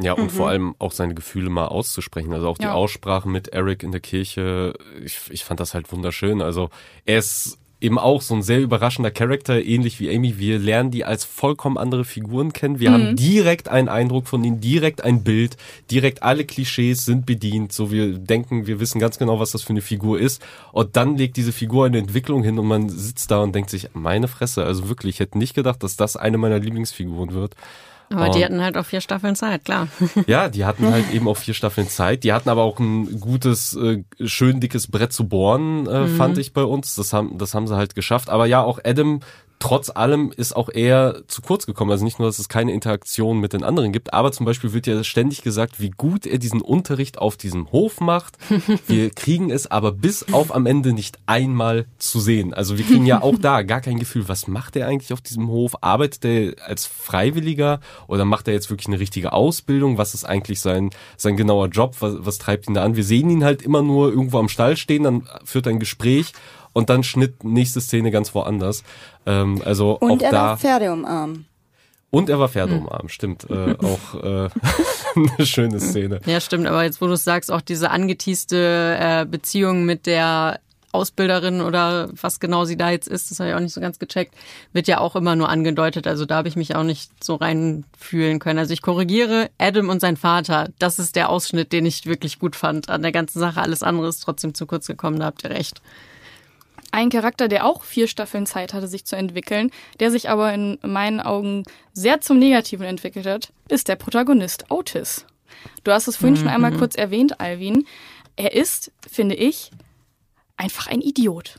Ja, und vor allem auch seine Gefühle mal auszusprechen. Also auch die Ja. Aussprache mit Eric in der Kirche, ich, ich fand das halt wunderschön. Also er ist eben auch so ein sehr überraschender Charakter, ähnlich wie Amy. Wir lernen die als vollkommen andere Figuren kennen. Wir haben direkt einen Eindruck von ihnen, direkt ein Bild, direkt alle Klischees sind bedient. So wir denken, wir wissen ganz genau, was das für eine Figur ist. Und dann legt diese Figur eine Entwicklung hin und man sitzt da und denkt sich, meine Fresse, also wirklich, ich hätte nicht gedacht, dass das eine meiner Lieblingsfiguren wird. Aber die Und- hatten halt auch vier Staffeln Zeit, klar. [laughs] ja, die hatten halt eben auch vier Staffeln Zeit. Die hatten aber auch ein gutes, äh, schön dickes Brett zu bohren, äh, fand ich bei uns. Das haben, das haben sie halt geschafft. Aber ja, auch Adam, trotz allem, ist auch eher zu kurz gekommen. Also nicht nur, dass es keine Interaktion mit den anderen gibt, aber zum Beispiel wird ja ständig gesagt, wie gut er diesen Unterricht auf diesem Hof macht. [laughs] Wir kriegen es aber bis auf am Ende nicht einmal zu sehen. Also wir kriegen ja auch da gar kein Gefühl, was macht er eigentlich auf diesem Hof? Arbeitet er als Freiwilliger oder macht er jetzt wirklich eine richtige Ausbildung? Was ist eigentlich sein, sein genauer Job? Was, was treibt ihn da an? Wir sehen ihn halt immer nur irgendwo am Stall stehen, dann führt er ein Gespräch und dann Schnitt, nächste Szene ganz woanders. Ähm, also Und auch er da. darf Pferde umarmen. Und er war Pferde umarmt, stimmt. [laughs] Äh, auch äh, [laughs] eine schöne Szene. Ja, stimmt. Aber jetzt, wo du es sagst, auch diese angeteaste äh, Beziehung mit der Ausbilderin oder was genau sie da jetzt ist, das habe ich auch nicht so ganz gecheckt, wird ja auch immer nur angedeutet. Also da habe ich mich auch nicht so reinfühlen können. Also ich korrigiere, Adam und sein Vater, das ist der Ausschnitt, den ich wirklich gut fand an der ganzen Sache. Alles andere ist trotzdem zu kurz gekommen, da habt ihr recht. Ein Charakter, der auch vier Staffeln Zeit hatte, sich zu entwickeln, der sich aber in meinen Augen sehr zum Negativen entwickelt hat, ist der Protagonist Otis. Du hast es vorhin schon einmal kurz erwähnt, Alvin. Er ist, finde ich, einfach ein Idiot.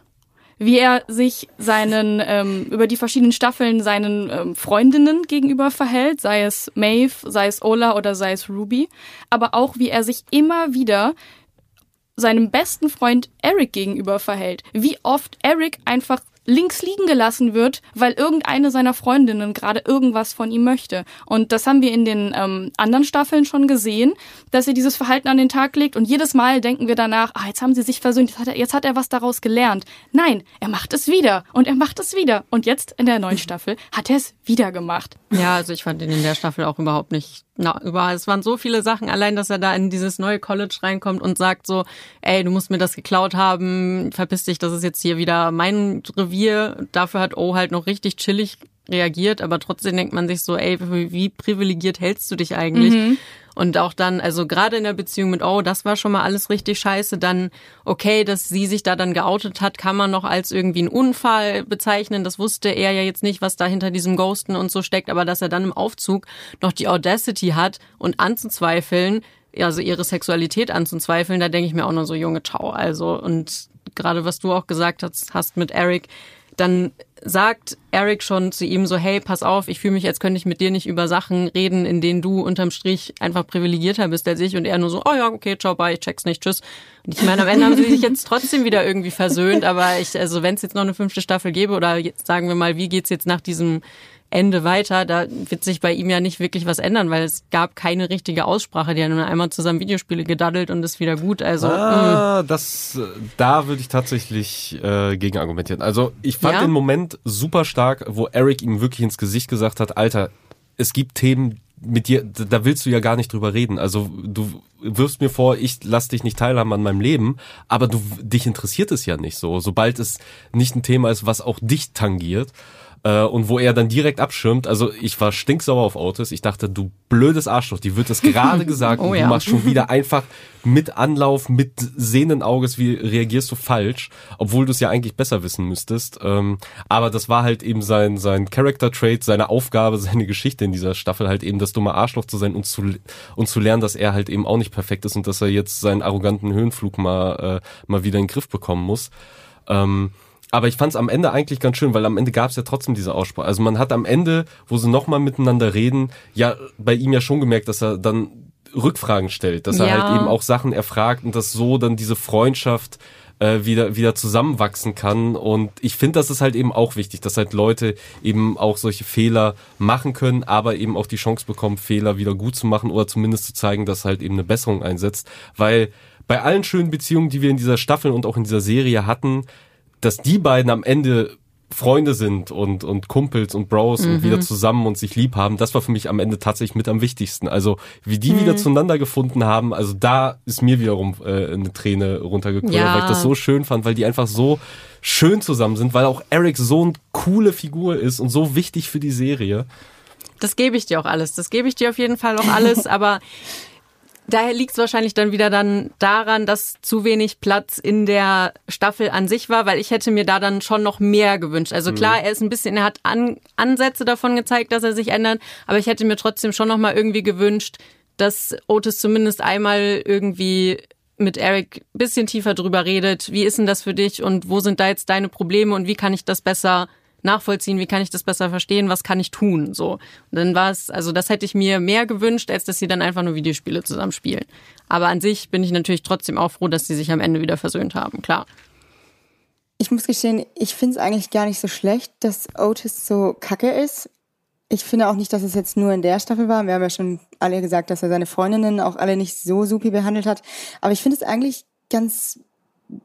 Wie er sich seinen ähm, über die verschiedenen Staffeln seinen ähm, Freundinnen gegenüber verhält, sei es Maeve, sei es Ola oder sei es Ruby, aber auch wie er sich immer wieder seinem besten Freund Eric gegenüber verhält. Wie oft Eric einfach links liegen gelassen wird, weil irgendeine seiner Freundinnen gerade irgendwas von ihm möchte. Und das haben wir in den ähm, anderen Staffeln schon gesehen, dass er dieses Verhalten an den Tag legt und jedes Mal denken wir danach, ah, jetzt haben sie sich versöhnt, jetzt hat, er, jetzt hat er was daraus gelernt. Nein, er macht es wieder und er macht es wieder. Und jetzt in der neuen [laughs] Staffel hat er es wieder gemacht. Ja, also ich fand ihn in der Staffel auch überhaupt nicht. Na, überall. Es waren so viele Sachen, allein, dass er da in dieses neue College reinkommt und sagt so, ey, du musst mir das geklaut haben, verpiss dich, das ist jetzt hier wieder mein Revier. Dafür hat O halt noch richtig chillig reagiert, aber trotzdem denkt man sich so, ey, wie wie privilegiert hältst du dich eigentlich? Und auch dann, also gerade in der Beziehung mit, oh, das war schon mal alles richtig scheiße, dann okay, dass sie sich da dann geoutet hat, kann man noch als irgendwie einen Unfall bezeichnen. Das wusste er ja jetzt nicht, was da hinter diesem Ghosten und so steckt, aber dass er dann im Aufzug noch die Audacity hat und anzuzweifeln, also ihre Sexualität anzuzweifeln, da denke ich mir auch nur so, junge Ciao. Also, und gerade was du auch gesagt hast, hast mit Eric, dann sagt Eric schon zu ihm so, hey, pass auf, ich fühle mich, als könnte ich mit dir nicht über Sachen reden, in denen du unterm Strich einfach privilegierter bist als ich. Und er nur so, oh ja, okay, ciao, bye, ich check's nicht, tschüss. Und ich meine, am Ende haben sie sich jetzt trotzdem wieder irgendwie versöhnt, aber ich, also wenn es jetzt noch eine fünfte Staffel gäbe oder jetzt sagen wir mal, wie geht's jetzt nach diesem Ende weiter, da wird sich bei ihm ja nicht wirklich was ändern, weil es gab keine richtige Aussprache. Die haben nur einmal zusammen Videospiele gedaddelt und ist wieder gut. Also ah, das, da würde ich tatsächlich äh, gegen argumentieren. Also ich fand Ja? den Moment super stark, wo Eric ihm wirklich ins Gesicht gesagt hat, Alter, es gibt Themen, mit dir, da willst du ja gar nicht drüber reden. Also du wirfst mir vor, ich lass dich nicht teilhaben an meinem Leben, aber du dich interessiert es ja nicht so. Sobald es nicht ein Thema ist, was auch dich tangiert, äh, und wo er dann direkt abschirmt. Also ich war stinksauer auf Otis. Ich dachte, du blödes Arschloch, die wird das gerade [laughs] gesagt Oh und ja. du machst schon wieder einfach mit Anlauf, mit sehenden Auges, wie reagierst du falsch, obwohl du es ja eigentlich besser wissen müsstest. Ähm, aber das war halt eben sein, sein Character Trait, seine Aufgabe, [laughs] seine Geschichte in dieser Staffel, halt eben das dumme Arschloch zu sein und zu, und zu lernen, dass er halt eben auch nicht perfekt ist und dass er jetzt seinen arroganten Höhenflug mal, äh, mal wieder in den Griff bekommen muss. Ähm, aber ich fand es am Ende eigentlich ganz schön, weil am Ende gab es ja trotzdem diese Aussprache. Also man hat am Ende, wo sie nochmal miteinander reden, ja bei ihm ja schon gemerkt, dass er dann Rückfragen stellt, dass er Ja. halt eben auch Sachen erfragt und dass so dann diese Freundschaft äh, wieder wieder zusammenwachsen kann und ich finde, das ist halt eben auch wichtig, dass halt Leute eben auch solche Fehler machen können, aber eben auch die Chance bekommen, Fehler wieder gut zu machen oder zumindest zu zeigen, dass halt eben eine Besserung einsetzt, weil bei allen schönen Beziehungen, die wir in dieser Staffel und auch in dieser Serie hatten, dass die beiden am Ende Freunde sind und, und Kumpels und Bros und wieder zusammen und sich lieb haben, das war für mich am Ende tatsächlich mit am wichtigsten. Also wie die wieder zueinander gefunden haben, also da ist mir wiederum äh, eine Träne runtergekommen, Ja. weil ich das so schön fand, weil die einfach so schön zusammen sind, weil auch Eric so eine coole Figur ist und so wichtig für die Serie. Das gebe ich dir auch alles. Das gebe ich dir auf jeden Fall auch alles, [laughs] aber daher liegt es wahrscheinlich dann wieder dann daran, dass zu wenig Platz in der Staffel an sich war, weil ich hätte mir da dann schon noch mehr gewünscht. Also klar, er ist ein bisschen, er hat an, Ansätze davon gezeigt, dass er sich ändert, aber ich hätte mir trotzdem schon noch mal irgendwie gewünscht, dass Otis zumindest einmal irgendwie mit Eric ein bisschen tiefer drüber redet. Wie ist denn das für dich und wo sind da jetzt deine Probleme und wie kann ich das besser nachvollziehen, wie kann ich das besser verstehen, was kann ich tun, so. Und dann war es, also das hätte ich mir mehr gewünscht, als dass sie dann einfach nur Videospiele zusammen spielen. Aber an sich bin ich natürlich trotzdem auch froh, dass sie sich am Ende wieder versöhnt haben, klar. Ich muss gestehen, ich finde es eigentlich gar nicht so schlecht, dass Otis so kacke ist. Ich finde auch nicht, dass es jetzt nur in der Staffel war. Wir haben ja schon alle gesagt, dass er seine Freundinnen auch alle nicht so supi behandelt hat. Aber ich finde es eigentlich ganz,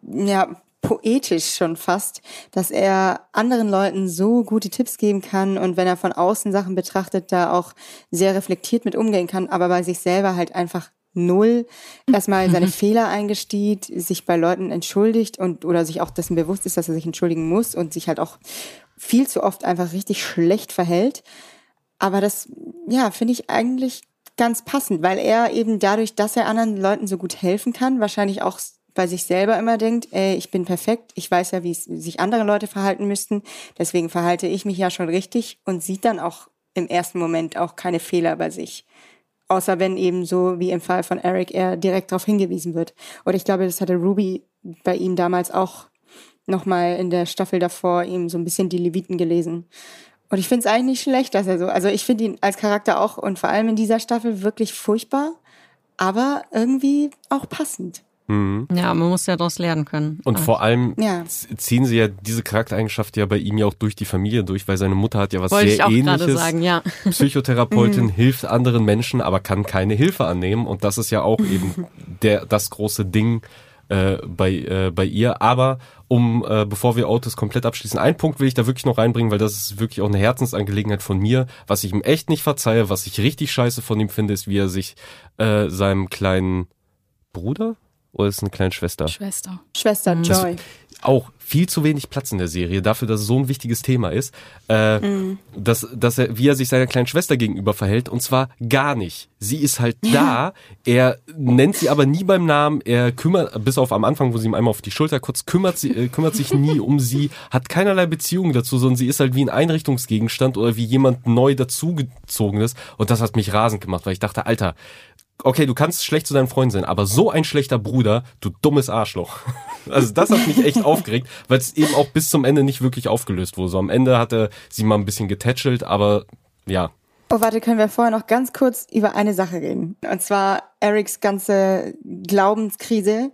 ja, poetisch schon fast, dass er anderen Leuten so gute Tipps geben kann und wenn er von außen Sachen betrachtet, da auch sehr reflektiert mit umgehen kann, aber bei sich selber halt einfach null erstmal seine [laughs] Fehler eingesteht, sich bei Leuten entschuldigt und oder sich auch dessen bewusst ist, dass er sich entschuldigen muss und sich halt auch viel zu oft einfach richtig schlecht verhält. Aber das, ja, finde ich eigentlich ganz passend, weil er eben dadurch, dass er anderen Leuten so gut helfen kann, wahrscheinlich auch bei sich selber immer denkt, ey, ich bin perfekt, ich weiß ja, wie sich andere Leute verhalten müssten, deswegen verhalte ich mich ja schon richtig und sieht dann auch im ersten Moment auch keine Fehler bei sich. Außer wenn eben so wie im Fall von Eric er direkt darauf hingewiesen wird. Oder ich glaube, das hatte Ruby bei ihm damals auch nochmal in der Staffel davor ihm so ein bisschen die Leviten gelesen. Und ich finde es eigentlich nicht schlecht, dass er so, also ich finde ihn als Charakter auch und vor allem in dieser Staffel wirklich furchtbar, aber irgendwie auch passend. Ja, man muss ja daraus lernen können. Und vor allem Ja. ziehen sie ja diese Charaktereigenschaft ja bei ihm ja auch durch die Familie durch, weil seine Mutter hat ja was Wollte sehr ich auch gerade ähnliches. sagen, ja. [laughs] Psychotherapeutin [laughs] hilft anderen Menschen, aber kann keine Hilfe annehmen. Und das ist ja auch eben [laughs] der, das große Ding äh, bei, äh, bei ihr. Aber um, äh, bevor wir Otis komplett abschließen, einen Punkt will ich da wirklich noch reinbringen, weil das ist wirklich auch eine Herzensangelegenheit von mir. Was ich ihm echt nicht verzeihe, was ich richtig scheiße von ihm finde, ist, wie er sich äh, seinem kleinen Bruder oder ist es eine kleine Schwester? Schwester. Schwester Joy. auch viel zu wenig Platz in der Serie dafür, dass es so ein wichtiges Thema ist, äh, mhm. dass, dass er, wie er sich seiner kleinen Schwester gegenüber verhält, und zwar gar nicht. Sie ist halt da, er nennt sie aber nie beim Namen, er kümmert, bis auf am Anfang, wo sie ihm einmal auf die Schulter kurz kümmert, sie, äh, kümmert sich nie um sie, hat keinerlei Beziehung dazu, sondern sie ist halt wie ein Einrichtungsgegenstand oder wie jemand neu dazugezogenes, und das hat mich rasend gemacht, weil ich dachte, Alter, okay, du kannst schlecht zu deinem Freund sein, aber so ein schlechter Bruder, du dummes Arschloch. [laughs] Also das hat mich echt aufgeregt, weil es eben auch bis zum Ende nicht wirklich aufgelöst wurde. So am Ende hat er sie mal ein bisschen getätschelt, aber ja. Oh, warte, können wir vorher noch ganz kurz über eine Sache reden. Und zwar Erics ganze Glaubenskrise.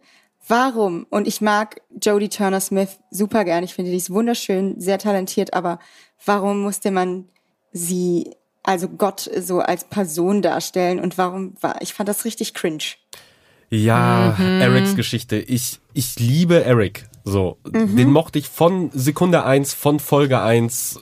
Warum? Und ich mag Jodie Turner Smith super gern. Ich finde, die ist wunderschön, sehr talentiert, aber warum musste man sie also Gott so als Person darstellen und warum war, ich fand das richtig cringe. Ja, mhm. Erics Geschichte. Ich, ich liebe Eric. So, mhm. den mochte ich von Sekunde eins, von Folge eins.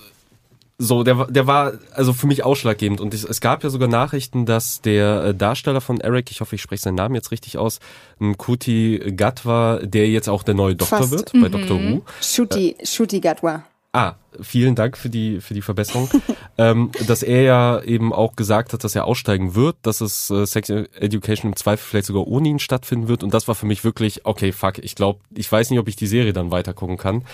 So, der, der war also für mich ausschlaggebend. Und ich, es gab ja sogar Nachrichten, dass der äh, Darsteller von Eric, ich hoffe, ich spreche seinen Namen jetzt richtig aus, ein Kuti Gatwa, der jetzt auch der neue Doktor Fast. wird bei mhm. Dr. Who. Shuti, äh, Shuti Gatwa. Ah, vielen Dank für die für die Verbesserung. [laughs] ähm, dass er ja eben auch gesagt hat, dass er aussteigen wird, dass es äh, Sex Education im Zweifel vielleicht sogar ohne ihn stattfinden wird. Und das war für mich wirklich, okay, fuck, ich glaube, ich weiß nicht, ob ich die Serie dann weiter gucken kann.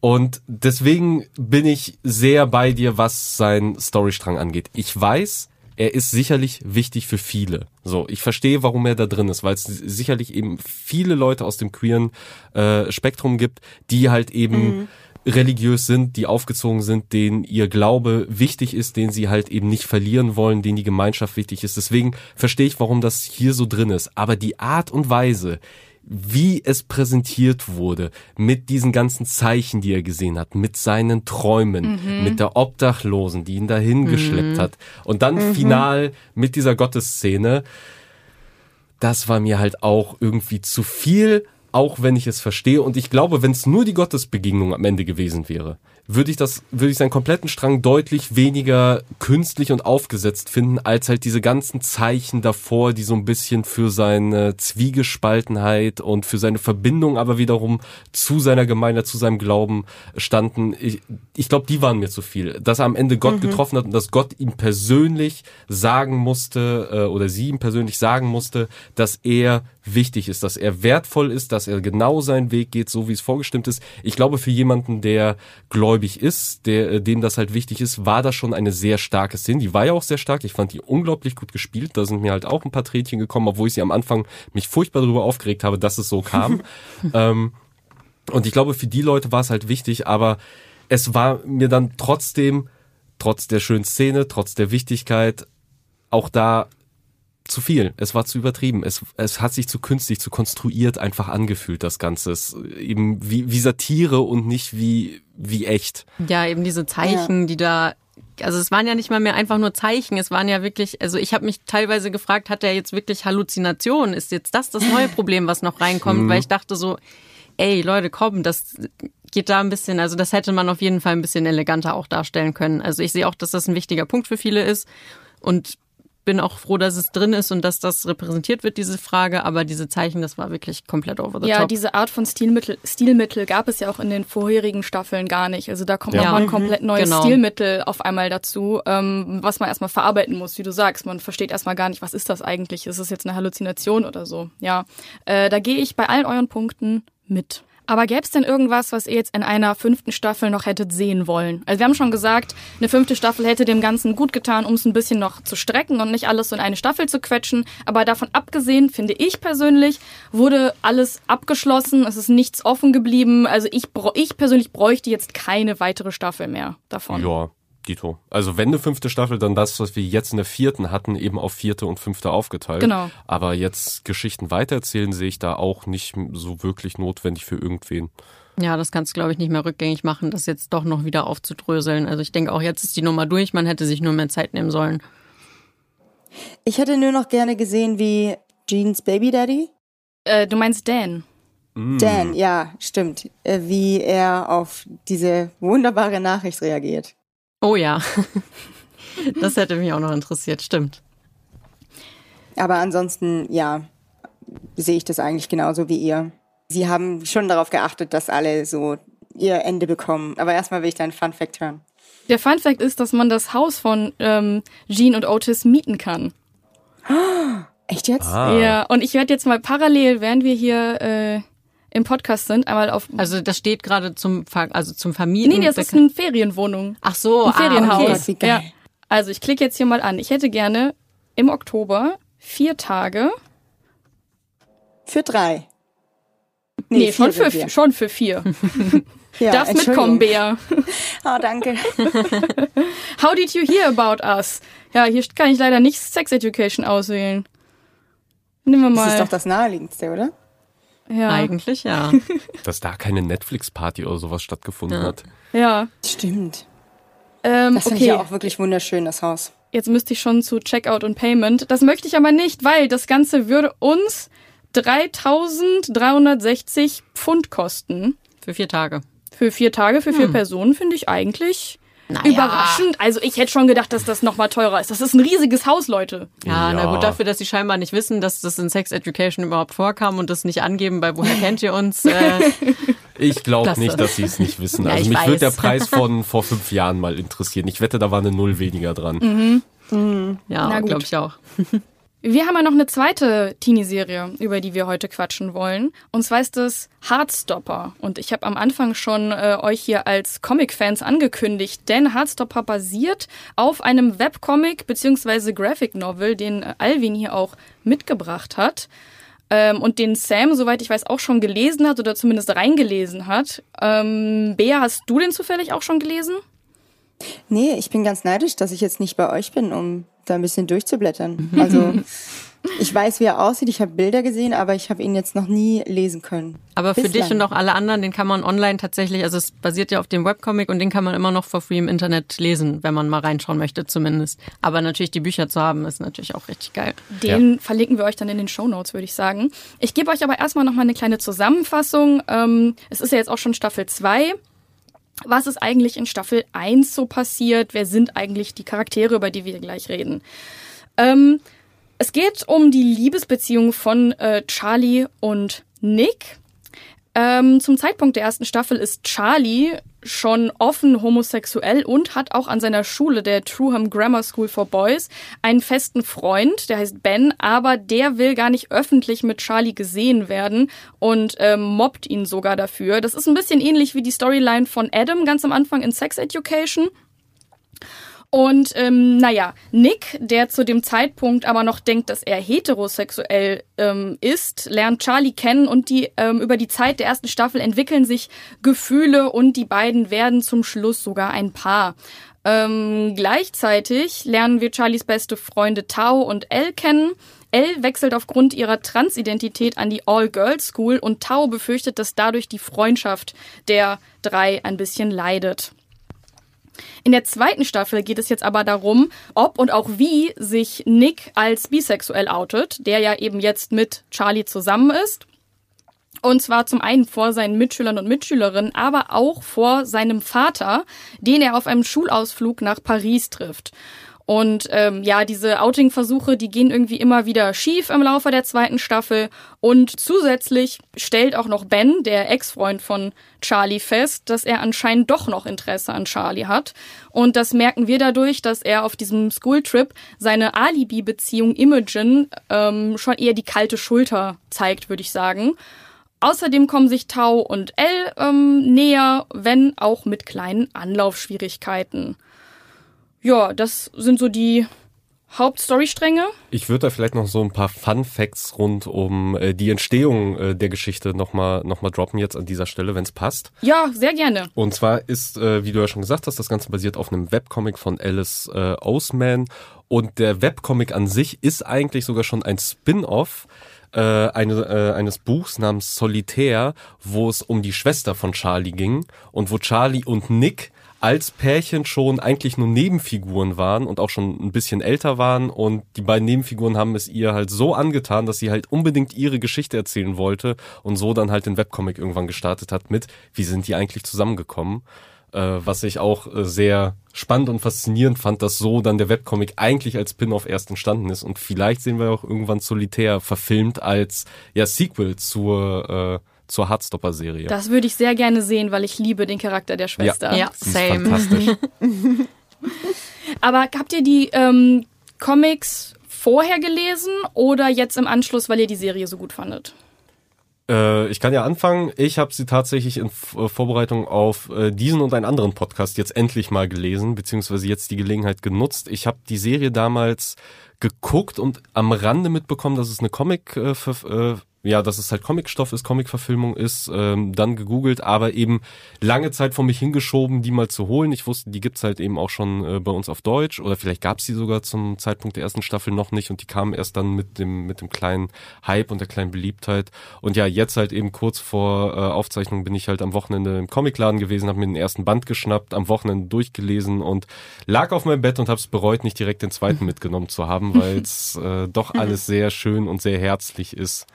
Und deswegen bin ich sehr bei dir, was sein Storystrang angeht. Ich weiß, er ist sicherlich wichtig für viele. So, ich verstehe, warum er da drin ist, weil es sicherlich eben viele Leute aus dem queeren äh, Spektrum gibt, die halt eben mhm religiös sind, die aufgezogen sind, denen ihr Glaube wichtig ist, den sie halt eben nicht verlieren wollen, denen die Gemeinschaft wichtig ist. Deswegen verstehe ich, warum das hier so drin ist. Aber die Art und Weise, wie es präsentiert wurde, mit diesen ganzen Zeichen, die er gesehen hat, mit seinen Träumen, mhm. mit der Obdachlosen, die ihn dahin mhm. geschleppt hat und dann mhm. final mit dieser Gottesszene, das war mir halt auch irgendwie zu viel auch wenn ich es verstehe. Und ich glaube, wenn es nur die Gottesbegegnung am Ende gewesen wäre, würde ich das, würde ich seinen kompletten Strang deutlich weniger künstlich und aufgesetzt finden, als halt diese ganzen Zeichen davor, die so ein bisschen für seine Zwiegespaltenheit und für seine Verbindung aber wiederum zu seiner Gemeinde, zu seinem Glauben standen. Ich, ich glaube, die waren mir zu viel. Dass er am Ende Gott mhm. getroffen hat und dass Gott ihm persönlich sagen musste, äh, oder sie ihm persönlich sagen musste, dass er wichtig ist, dass er wertvoll ist, dass er genau seinen Weg geht, so wie es vorgestimmt ist. Ich glaube, für jemanden, der gläubig ist, der, äh, dem das halt wichtig ist, war das schon eine sehr starke Szene. Die war ja auch sehr stark. Ich fand die unglaublich gut gespielt. Da sind mir halt auch ein paar Tränchen gekommen, obwohl ich sie am Anfang mich furchtbar darüber aufgeregt habe, dass es so kam. [laughs] ähm, und ich glaube, für die Leute war es halt wichtig, aber es war mir dann trotzdem, trotz der schönen Szene, trotz der Wichtigkeit, auch da zu viel. Es war zu übertrieben. Es, es hat sich zu künstlich, zu konstruiert einfach angefühlt, das Ganze. Es, eben wie, wie Satire und nicht wie, wie echt. Ja, eben diese Zeichen, ja. die da also es waren ja nicht mal mehr einfach nur Zeichen, es waren ja wirklich, also ich habe mich teilweise gefragt, hat er jetzt wirklich Halluzinationen? Ist jetzt das das neue Problem, was noch reinkommt? Mhm. Weil ich dachte so, ey Leute, komm, das geht da ein bisschen, also das hätte man auf jeden Fall ein bisschen eleganter auch darstellen können. Also ich sehe auch, dass das ein wichtiger Punkt für viele ist und bin auch froh, dass es drin ist und dass das repräsentiert wird, diese Frage. Aber diese Zeichen, das war wirklich komplett over the ja, top. Ja, diese Art von Stilmittel, Stilmittel gab es ja auch in den vorherigen Staffeln gar nicht. Also da kommt ja. nochmal ein komplett neues genau. Stilmittel auf einmal dazu, ähm, was man erstmal verarbeiten muss, wie du sagst. Man versteht erstmal gar nicht, was ist das eigentlich? Ist es jetzt eine Halluzination oder so? Ja, äh, da gehe ich bei allen euren Punkten mit. Aber gäbe es denn irgendwas, was ihr jetzt in einer fünften Staffel noch hättet sehen wollen? Also wir haben schon gesagt, eine fünfte Staffel hätte dem Ganzen gut getan, um es ein bisschen noch zu strecken und nicht alles so in eine Staffel zu quetschen. Aber davon abgesehen, finde ich persönlich, wurde alles abgeschlossen. Es ist nichts offen geblieben. Also ich, ich persönlich bräuchte jetzt keine weitere Staffel mehr davon. Ja, Dito. Also wenn eine fünfte Staffel, dann das, was wir jetzt in der vierten hatten, eben auf vierte und fünfte aufgeteilt. Genau. Aber jetzt Geschichten weitererzählen sehe ich da auch nicht so wirklich notwendig für irgendwen. Ja, das kannst du, glaube ich, nicht mehr rückgängig machen, das jetzt doch noch wieder aufzudröseln. Also ich denke auch, jetzt ist die Nummer durch, man hätte sich nur mehr Zeit nehmen sollen. Ich hätte nur noch gerne gesehen, wie Jeans Baby Daddy. Äh, du meinst Dan? Mm. Dan, ja, stimmt. Äh, wie er auf diese wunderbare Nachricht reagiert. Oh ja, [laughs] das hätte mich auch noch interessiert, stimmt. Aber ansonsten, ja, sehe ich das eigentlich genauso wie ihr. sie haben schon darauf geachtet, dass alle so ihr Ende bekommen. Aber erstmal will ich deinen Fun Fact hören. Der Fun Fact ist, dass man das Haus von ähm, Jean und Otis mieten kann. [gasps] Echt jetzt? Ah. Ja, und ich werde jetzt mal parallel, während wir hier äh, im Podcast sind, einmal auf. Also das steht gerade zum, also zum Vermieten. nee, das ist eine Ferienwohnung. Ach so, Ein Ferienhaus. Ah, okay. Wie geil. Ja. Also ich klicke jetzt hier mal an. Ich hätte gerne im Oktober vier Tage. Für drei. Nee, schon, vier für, wir. schon für vier. [laughs] Ja, Darfst Entschuldigung. mitkommen, Bea. [laughs] Ah, danke. [laughs] How did you hear about us? Ja, hier kann ich leider nicht Sex Education auswählen. Nehmen wir Das ist mal. doch das Naheliegendste, oder? Ja. Eigentlich ja. [laughs] Dass da keine Netflix-Party oder sowas stattgefunden Ja. hat. Ja. Stimmt. Ähm, Das finde okay. ich ja auch wirklich wunderschön, das Haus. Jetzt müsste ich schon zu Checkout und Payment. Das möchte ich aber nicht, weil das Ganze würde uns 3.360 Pfund kosten. Für vier Tage. Für vier Tage, für vier Personen finde ich eigentlich Naja. überraschend. Also ich hätte schon gedacht, dass das nochmal teurer ist. Das ist ein riesiges Haus, Leute. Ja, na Ja. gut, dafür, dass sie scheinbar nicht wissen, dass das in Sex Education überhaupt vorkam und das nicht angeben, bei woher kennt ihr uns. Äh, [laughs] Ich glaube nicht, dass sie es nicht wissen. Ja, Also ich mich würde der. Preis von vor fünf Jahren mal interessieren. Ich wette, da war eine Null weniger dran. Na ja, gut. glaube ich auch. [laughs] Wir haben ja noch eine zweite Teenie-Serie, über die wir heute quatschen wollen. Und zwar ist es Heartstopper. Und ich habe am Anfang schon äh, euch hier als Comic-Fans angekündigt, denn Heartstopper basiert auf einem Webcomic bzw. Graphic Novel, den äh, Alvin hier auch mitgebracht hat. Ähm, und den Sam, soweit ich weiß, auch schon gelesen hat oder zumindest reingelesen hat. Ähm, Bea, hast du den zufällig auch schon gelesen? Nee, ich bin ganz neidisch, dass ich jetzt nicht bei euch bin, um da ein bisschen durchzublättern. Also [laughs] ich weiß, wie er aussieht, ich habe Bilder gesehen, aber ich habe ihn jetzt noch nie lesen können. Aber für Bislang. dich und auch alle anderen, den kann man online tatsächlich, also es basiert ja auf dem Webcomic und den kann man immer noch for free im Internet lesen, wenn man mal reinschauen möchte zumindest. Aber natürlich die Bücher zu haben, ist natürlich auch richtig geil. Den verlinken wir euch dann in den Show Notes, würde ich sagen. Ich gebe euch aber erstmal noch mal eine kleine Zusammenfassung. Ähm, es ist ja jetzt auch schon Staffel 2. Was ist eigentlich in Staffel 1 so passiert? Wer sind eigentlich die Charaktere, über die wir gleich reden? Ähm, es geht um die Liebesbeziehung von äh, Charlie und Nick. Ähm, zum Zeitpunkt der ersten Staffel ist Charlie schon offen homosexuell und hat auch an seiner Schule, der Truham Grammar School for Boys, einen festen Freund, der heißt Ben, aber der will gar nicht öffentlich mit Charlie gesehen werden und ähm, mobbt ihn sogar dafür. Das ist ein bisschen ähnlich wie die Storyline von Adam ganz am Anfang in Sex Education. Und ähm, naja, Nick, der zu dem Zeitpunkt aber noch denkt, dass er heterosexuell ähm, ist, lernt Charlie kennen und die ähm, über die Zeit der ersten Staffel entwickeln sich Gefühle und die beiden werden zum Schluss sogar ein Paar. Ähm, gleichzeitig lernen wir Charlies beste Freunde Tao und Elle kennen. Elle wechselt aufgrund ihrer Transidentität an die All-Girls School und Tao befürchtet, dass dadurch die Freundschaft der drei ein bisschen leidet. In der zweiten Staffel geht es jetzt aber darum, ob und auch wie sich Nick als bisexuell outet, der ja eben jetzt mit Charlie zusammen ist. Und zwar zum einen vor seinen Mitschülern und Mitschülerinnen, aber auch vor seinem Vater, den er auf einem Schulausflug nach Paris trifft. Und ähm, ja, diese Outing-Versuche, die gehen irgendwie immer wieder schief im Laufe der zweiten Staffel. Und zusätzlich stellt auch noch Ben, der Ex-Freund von Charlie, fest, dass er anscheinend doch noch Interesse an Charlie hat. Und das merken wir dadurch, dass er auf diesem Schooltrip seine Alibi-Beziehung Imogen ähm, schon eher die kalte Schulter zeigt, würde ich sagen. Außerdem kommen sich Tau und Elle ähm, näher, wenn auch mit kleinen Anlaufschwierigkeiten. Ja, das sind so die Hauptstorystränge. Ich würde da vielleicht noch so ein paar Fun Facts rund um äh, die Entstehung äh, der Geschichte nochmal noch mal droppen jetzt an dieser Stelle, wenn es passt. Ja, sehr gerne. Und zwar ist, äh, wie du ja schon gesagt hast, das Ganze basiert auf einem Webcomic von Alice äh, Oseman. Und der Webcomic an sich ist eigentlich sogar schon ein Spin-off äh, eine, äh, eines Buchs namens Solitär, wo es um die Schwester von Charlie ging und wo Charlie und Nick als Pärchen schon eigentlich nur Nebenfiguren waren und auch schon ein bisschen älter waren und die beiden Nebenfiguren haben es ihr halt so angetan, dass sie halt unbedingt ihre Geschichte erzählen wollte und so dann halt den Webcomic irgendwann gestartet hat mit, wie sind die eigentlich zusammengekommen? Äh, was ich auch äh, sehr spannend und faszinierend fand, dass so dann der Webcomic eigentlich als Spin-off erst entstanden ist und vielleicht sehen wir auch irgendwann Solitär verfilmt als ja Sequel zur äh, zur Hardstopper-Serie. Das würde ich sehr gerne sehen, weil ich liebe den Charakter der Schwester. Ja, ist same. fantastisch. [laughs] Aber habt ihr die ähm, Comics vorher gelesen oder jetzt im Anschluss, weil ihr die Serie so gut fandet? Äh, ich kann ja anfangen. Ich habe sie tatsächlich in äh, Vorbereitung auf äh, diesen und einen anderen Podcast jetzt endlich mal gelesen, beziehungsweise jetzt die Gelegenheit genutzt. Ich habe die Serie damals geguckt und am Rande mitbekommen, dass es eine Comic, äh, ja, dass es halt Comicstoff ist, Comicverfilmung ist, ähm, dann gegoogelt, aber eben lange Zeit vor mich hingeschoben, die mal zu holen. Ich wusste, die gibt's halt eben auch schon äh, bei uns auf Deutsch oder vielleicht gab's die sogar zum Zeitpunkt der ersten Staffel noch nicht und die kamen erst dann mit dem mit dem kleinen Hype und der kleinen Beliebtheit. Und ja, jetzt halt eben kurz vor äh, Aufzeichnung bin ich halt am Wochenende im Comicladen gewesen, habe mir den ersten Band geschnappt, am Wochenende durchgelesen und lag auf meinem Bett und habe es bereut, nicht direkt den zweiten [laughs] mitgenommen zu haben, weil es äh, doch [laughs] alles sehr schön und sehr herzlich ist.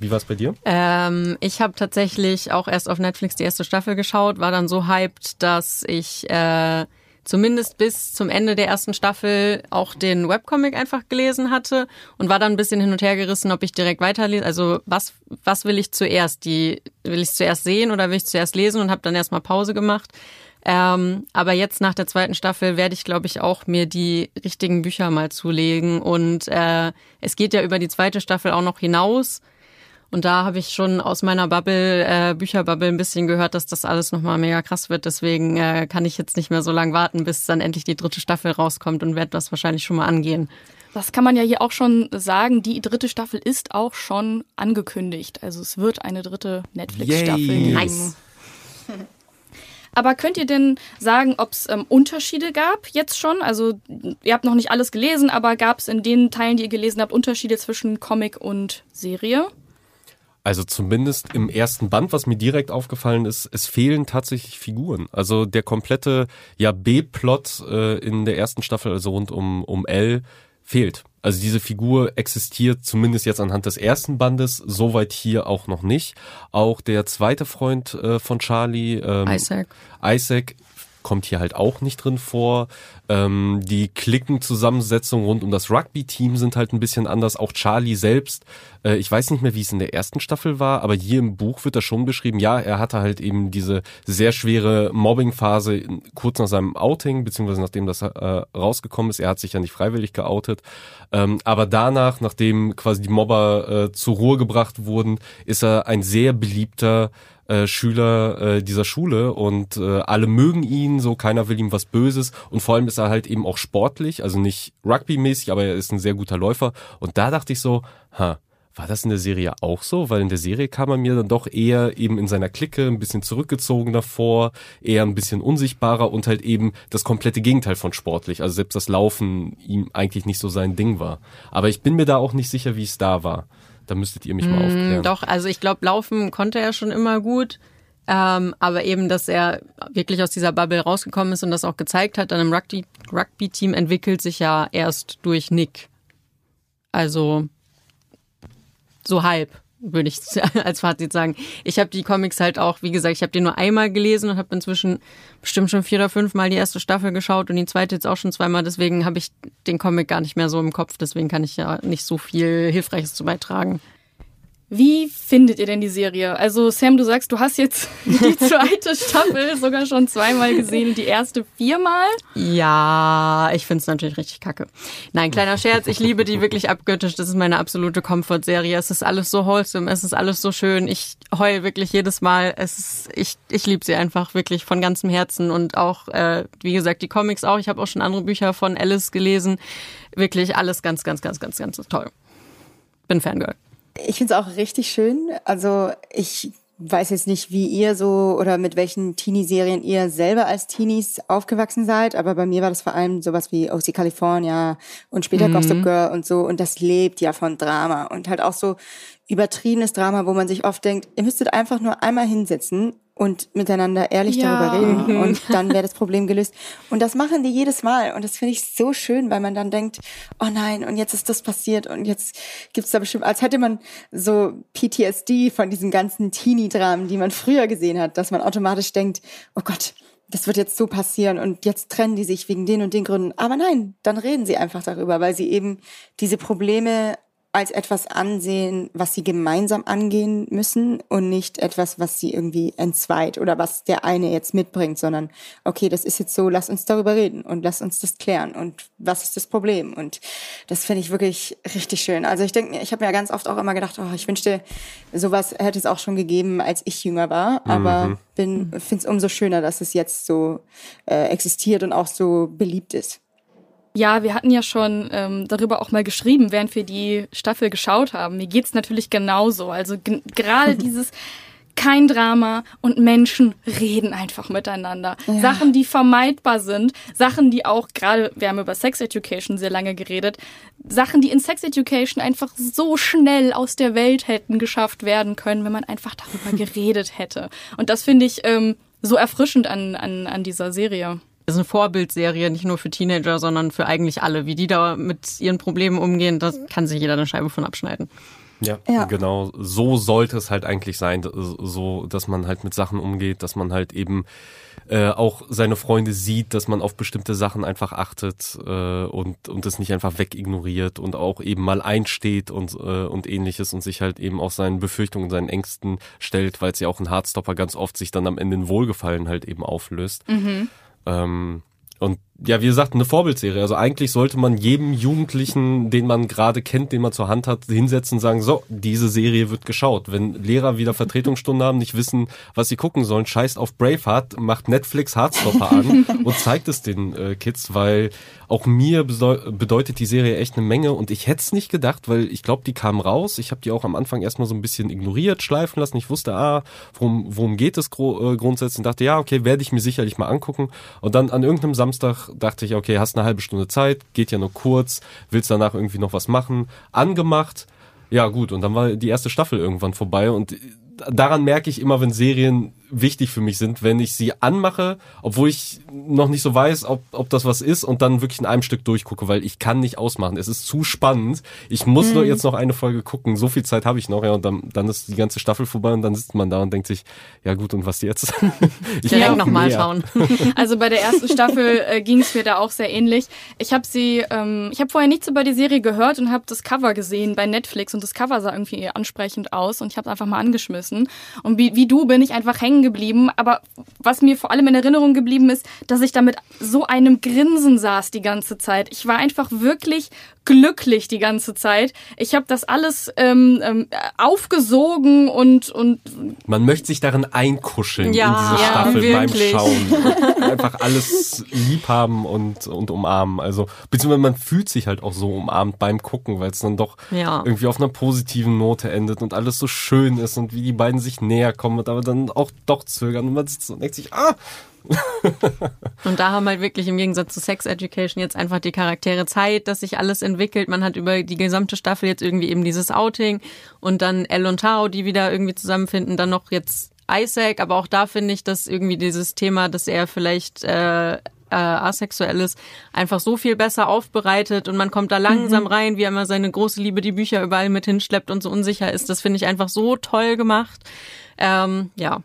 Wie war's bei dir? Ähm, ich habe tatsächlich auch erst auf Netflix die erste Staffel geschaut, war dann so hyped, dass ich äh, zumindest bis zum Ende der ersten Staffel auch den Webcomic einfach gelesen hatte und war dann ein bisschen hin und her gerissen, ob ich direkt weiterlese. Also was, was will ich zuerst? Die will ich zuerst sehen oder will ich zuerst lesen und habe dann erstmal Pause gemacht. Ähm, aber jetzt nach der zweiten Staffel werde ich, glaube ich, auch mir die richtigen Bücher mal zulegen. Und äh, es geht ja über die zweite Staffel auch noch hinaus. Und da habe ich schon aus meiner Bubble, äh, Bücherbubble ein bisschen gehört, dass das alles nochmal mega krass wird. Deswegen äh, kann ich jetzt nicht mehr so lange warten, bis dann endlich die dritte Staffel rauskommt und werde das wahrscheinlich schon mal angehen. Das kann man ja hier auch schon sagen. Die dritte Staffel ist auch schon angekündigt. Also es wird eine dritte Netflix-Staffel geben. Nice. [laughs] Aber könnt ihr denn sagen, ob es ähm, Unterschiede gab jetzt schon? Also ihr habt noch nicht alles gelesen, aber gab es in den Teilen, die ihr gelesen habt, Unterschiede zwischen Comic und Serie? Also zumindest im ersten Band, was mir direkt aufgefallen ist, es fehlen tatsächlich Figuren. Also der komplette ja B-Plot äh, in der ersten Staffel, also rund um um L, fehlt. Also diese Figur existiert zumindest jetzt anhand des ersten Bandes, soweit hier auch noch nicht. Auch der zweite Freund äh, von Charlie, ähm, Isaac. Isaac kommt hier halt auch nicht drin vor. Ähm, die Klickenzusammensetzung rund um das Rugby-Team sind halt ein bisschen anders. Auch Charlie selbst, äh, ich weiß nicht mehr, wie es in der ersten Staffel war, aber hier im Buch wird das schon beschrieben. Ja, er hatte halt eben diese sehr schwere Mobbing-Phase in- kurz nach seinem Outing, beziehungsweise nachdem das äh, rausgekommen ist. Er hat sich ja nicht freiwillig geoutet. Ähm, aber danach, nachdem quasi die Mobber äh, zur Ruhe gebracht wurden, ist er ein sehr beliebter äh, Schüler äh, dieser Schule und äh, alle mögen ihn, so keiner will ihm was Böses und vor allem ist er halt eben auch sportlich, also nicht Rugby-mäßig, aber er ist ein sehr guter Läufer und da dachte ich so, ha, war das in der Serie auch so? Weil in der Serie kam er mir dann doch eher eben in seiner Clique ein bisschen zurückgezogener vor, eher ein bisschen unsichtbarer und halt eben das komplette Gegenteil von sportlich. Also selbst das Laufen ihm eigentlich nicht so sein Ding war. Aber ich bin mir da auch nicht sicher, wie es da war. Da müsstet ihr mich mal aufklären. Mm, Doch, also ich glaube, laufen konnte er schon immer gut. Ähm, aber eben, dass er wirklich aus dieser Bubble rausgekommen ist und das auch gezeigt hat, dann im Rugby- Rugby-Team entwickelt sich ja erst durch Nick. Also so halb, würde ich [laughs] als Fazit sagen. Ich habe die Comics halt auch, wie gesagt, ich habe die nur einmal gelesen und habe inzwischen bestimmt schon vier oder fünf Mal die erste Staffel geschaut und die zweite jetzt auch schon zweimal. Deswegen habe ich den Comic gar nicht mehr so im Kopf. Deswegen kann ich ja nicht so viel Hilfreiches zu beitragen. Wie findet ihr denn die Serie? Also Sam, du sagst, du hast jetzt [laughs] die zweite Staffel sogar schon zweimal gesehen, die erste viermal. Ja, ich find's natürlich richtig kacke. Nein, kleiner Scherz, ich liebe die wirklich abgöttisch. Das ist meine absolute Comfort-Serie. Es ist alles so wholesome, es ist alles so schön. Ich heul wirklich jedes Mal. Es ist, ich, ich liebe sie einfach wirklich von ganzem Herzen. Und auch, äh, wie gesagt, die Comics auch. Ich habe auch schon andere Bücher von Alice gelesen. Wirklich alles ganz, ganz, ganz, ganz, ganz toll. Bin Fangirl. Ich finde es auch richtig schön. Also ich weiß jetzt nicht, wie ihr so oder mit welchen Teenie-Serien ihr selber als Teenies aufgewachsen seid, aber bei mir war das vor allem sowas wie OC California und später Gossip Girl und so. Und das lebt ja von Drama. Und halt auch so übertriebenes Drama, wo man sich oft denkt, ihr müsstet einfach nur einmal hinsetzen und miteinander ehrlich Ja. darüber reden und dann wäre das Problem gelöst. Und das machen die jedes Mal und das finde ich so schön, weil man dann denkt, oh nein, und jetzt ist das passiert und jetzt gibt's da bestimmt, als hätte man so PTSD von diesen ganzen Teenie-Dramen, die man früher gesehen hat, dass man automatisch denkt, oh Gott, das wird jetzt so passieren und jetzt trennen die sich wegen den und den Gründen. Aber nein, dann reden sie einfach darüber, weil sie eben diese Probleme als etwas ansehen, was sie gemeinsam angehen müssen und nicht etwas, was sie irgendwie entzweit oder was der eine jetzt mitbringt, sondern okay, das ist jetzt so, lass uns darüber reden und lass uns das klären und was ist das Problem? Und das finde ich wirklich richtig schön. Also ich denke, ich habe mir ja ganz oft auch immer gedacht, oh, ich wünschte, sowas hätte es auch schon gegeben, als ich jünger war, aber mhm. bin finde es umso schöner, dass es jetzt so äh, existiert und auch so beliebt ist. Ja, wir hatten ja schon ähm, darüber auch mal geschrieben, während wir die Staffel geschaut haben. Mir geht's natürlich genauso. Also gerade [laughs] dieses kein Drama und Menschen reden einfach miteinander. Ja. Sachen, die vermeidbar sind, Sachen, die auch gerade, wir haben über Sex Education sehr lange geredet, Sachen, die in Sex Education einfach so schnell aus der Welt hätten geschafft werden können, wenn man einfach darüber [laughs] geredet hätte. Und das finde ich ähm, so erfrischend an, an, an dieser Serie. Das ist eine Vorbildserie, nicht nur für Teenager, sondern für eigentlich alle. Wie die da mit ihren Problemen umgehen, das kann sich jeder eine Scheibe von abschneiden. Ja, ja, genau. So sollte es halt eigentlich sein, so, dass man halt mit Sachen umgeht, dass man halt eben äh, auch seine Freunde sieht, dass man auf bestimmte Sachen einfach achtet äh, und und es nicht einfach wegignoriert und auch eben mal einsteht und äh, und ähnliches und sich halt eben auch seinen Befürchtungen, seinen Ängsten stellt, weil es ja auch ein Hardstopper ganz oft sich dann am Ende in Wohlgefallen halt eben auflöst. Mhm. Ähm, und ja, wie gesagt, eine Vorbildserie. Also eigentlich sollte man jedem Jugendlichen, den man gerade kennt, den man zur Hand hat, hinsetzen und sagen, so, diese Serie wird geschaut. Wenn Lehrer wieder Vertretungsstunde haben, nicht wissen, was sie gucken sollen, scheißt auf Braveheart, macht Netflix Hardstopper an [laughs] und zeigt es den äh, Kids, weil auch mir bedeutet die Serie echt eine Menge und ich hätte es nicht gedacht, weil ich glaube, die kam raus. Ich habe die auch am Anfang erstmal so ein bisschen ignoriert, schleifen lassen. Ich wusste, ah, worum, worum geht es gro äh, grundsätzlich und dachte, ja, okay, werde ich mir sicherlich mal angucken. Und dann an irgendeinem Samstag dachte ich, okay, hast eine halbe Stunde Zeit, geht ja nur kurz, willst danach irgendwie noch was machen, angemacht. Ja, gut, und dann war die erste Staffel irgendwann vorbei und daran merke ich immer, wenn Serien wichtig für mich sind, wenn ich sie anmache, obwohl ich noch nicht so weiß, ob, ob das was ist und dann wirklich in einem Stück durchgucke, weil ich kann nicht ausmachen. Es ist zu spannend. Ich muss mhm. nur jetzt noch eine Folge gucken. So viel Zeit habe ich noch, ja, und dann, dann ist die ganze Staffel vorbei und dann sitzt man da und denkt sich, ja gut, und was jetzt? [laughs] ich will noch mal schauen. [laughs] Also bei der ersten Staffel äh, ging es mir da auch sehr ähnlich. Ich habe sie, ähm, ich habe vorher nichts über die Serie gehört und habe das Cover gesehen bei Netflix und das Cover sah irgendwie ansprechend aus und ich habe es einfach mal angeschmissen. Und wie, wie du bin ich einfach hängen geblieben. Aber was mir vor allem in Erinnerung geblieben ist, dass ich da mit so einem Grinsen saß die ganze Zeit. Ich war einfach wirklich glücklich die ganze Zeit. Ich habe das alles ähm, ähm, aufgesogen und und man möchte sich darin einkuscheln ja, in diese Staffel ja, beim Schauen. [laughs] Einfach alles lieb haben und und umarmen. Also beziehungsweise man fühlt sich halt auch so umarmt beim Gucken, weil es dann doch ja. irgendwie auf einer positiven Note endet und alles so schön ist und wie die beiden sich näher kommen und aber dann auch doch zögern und man sitzt und denkt sich, ah, [laughs] und da haben halt wirklich im Gegensatz zu Sex Education jetzt einfach die Charaktere Zeit, dass sich alles entwickelt. Man hat über die gesamte Staffel jetzt irgendwie eben dieses Outing und dann Elle und Tao, die wieder irgendwie zusammenfinden, dann noch jetzt Isaac, aber auch da finde ich, dass irgendwie dieses Thema, dass er vielleicht äh, äh, asexuell ist, einfach so viel besser aufbereitet und man kommt da langsam mhm. rein, wie er immer seine große Liebe die Bücher überall mit hinschleppt und so unsicher ist. Das finde ich einfach so toll gemacht. Ähm, ja.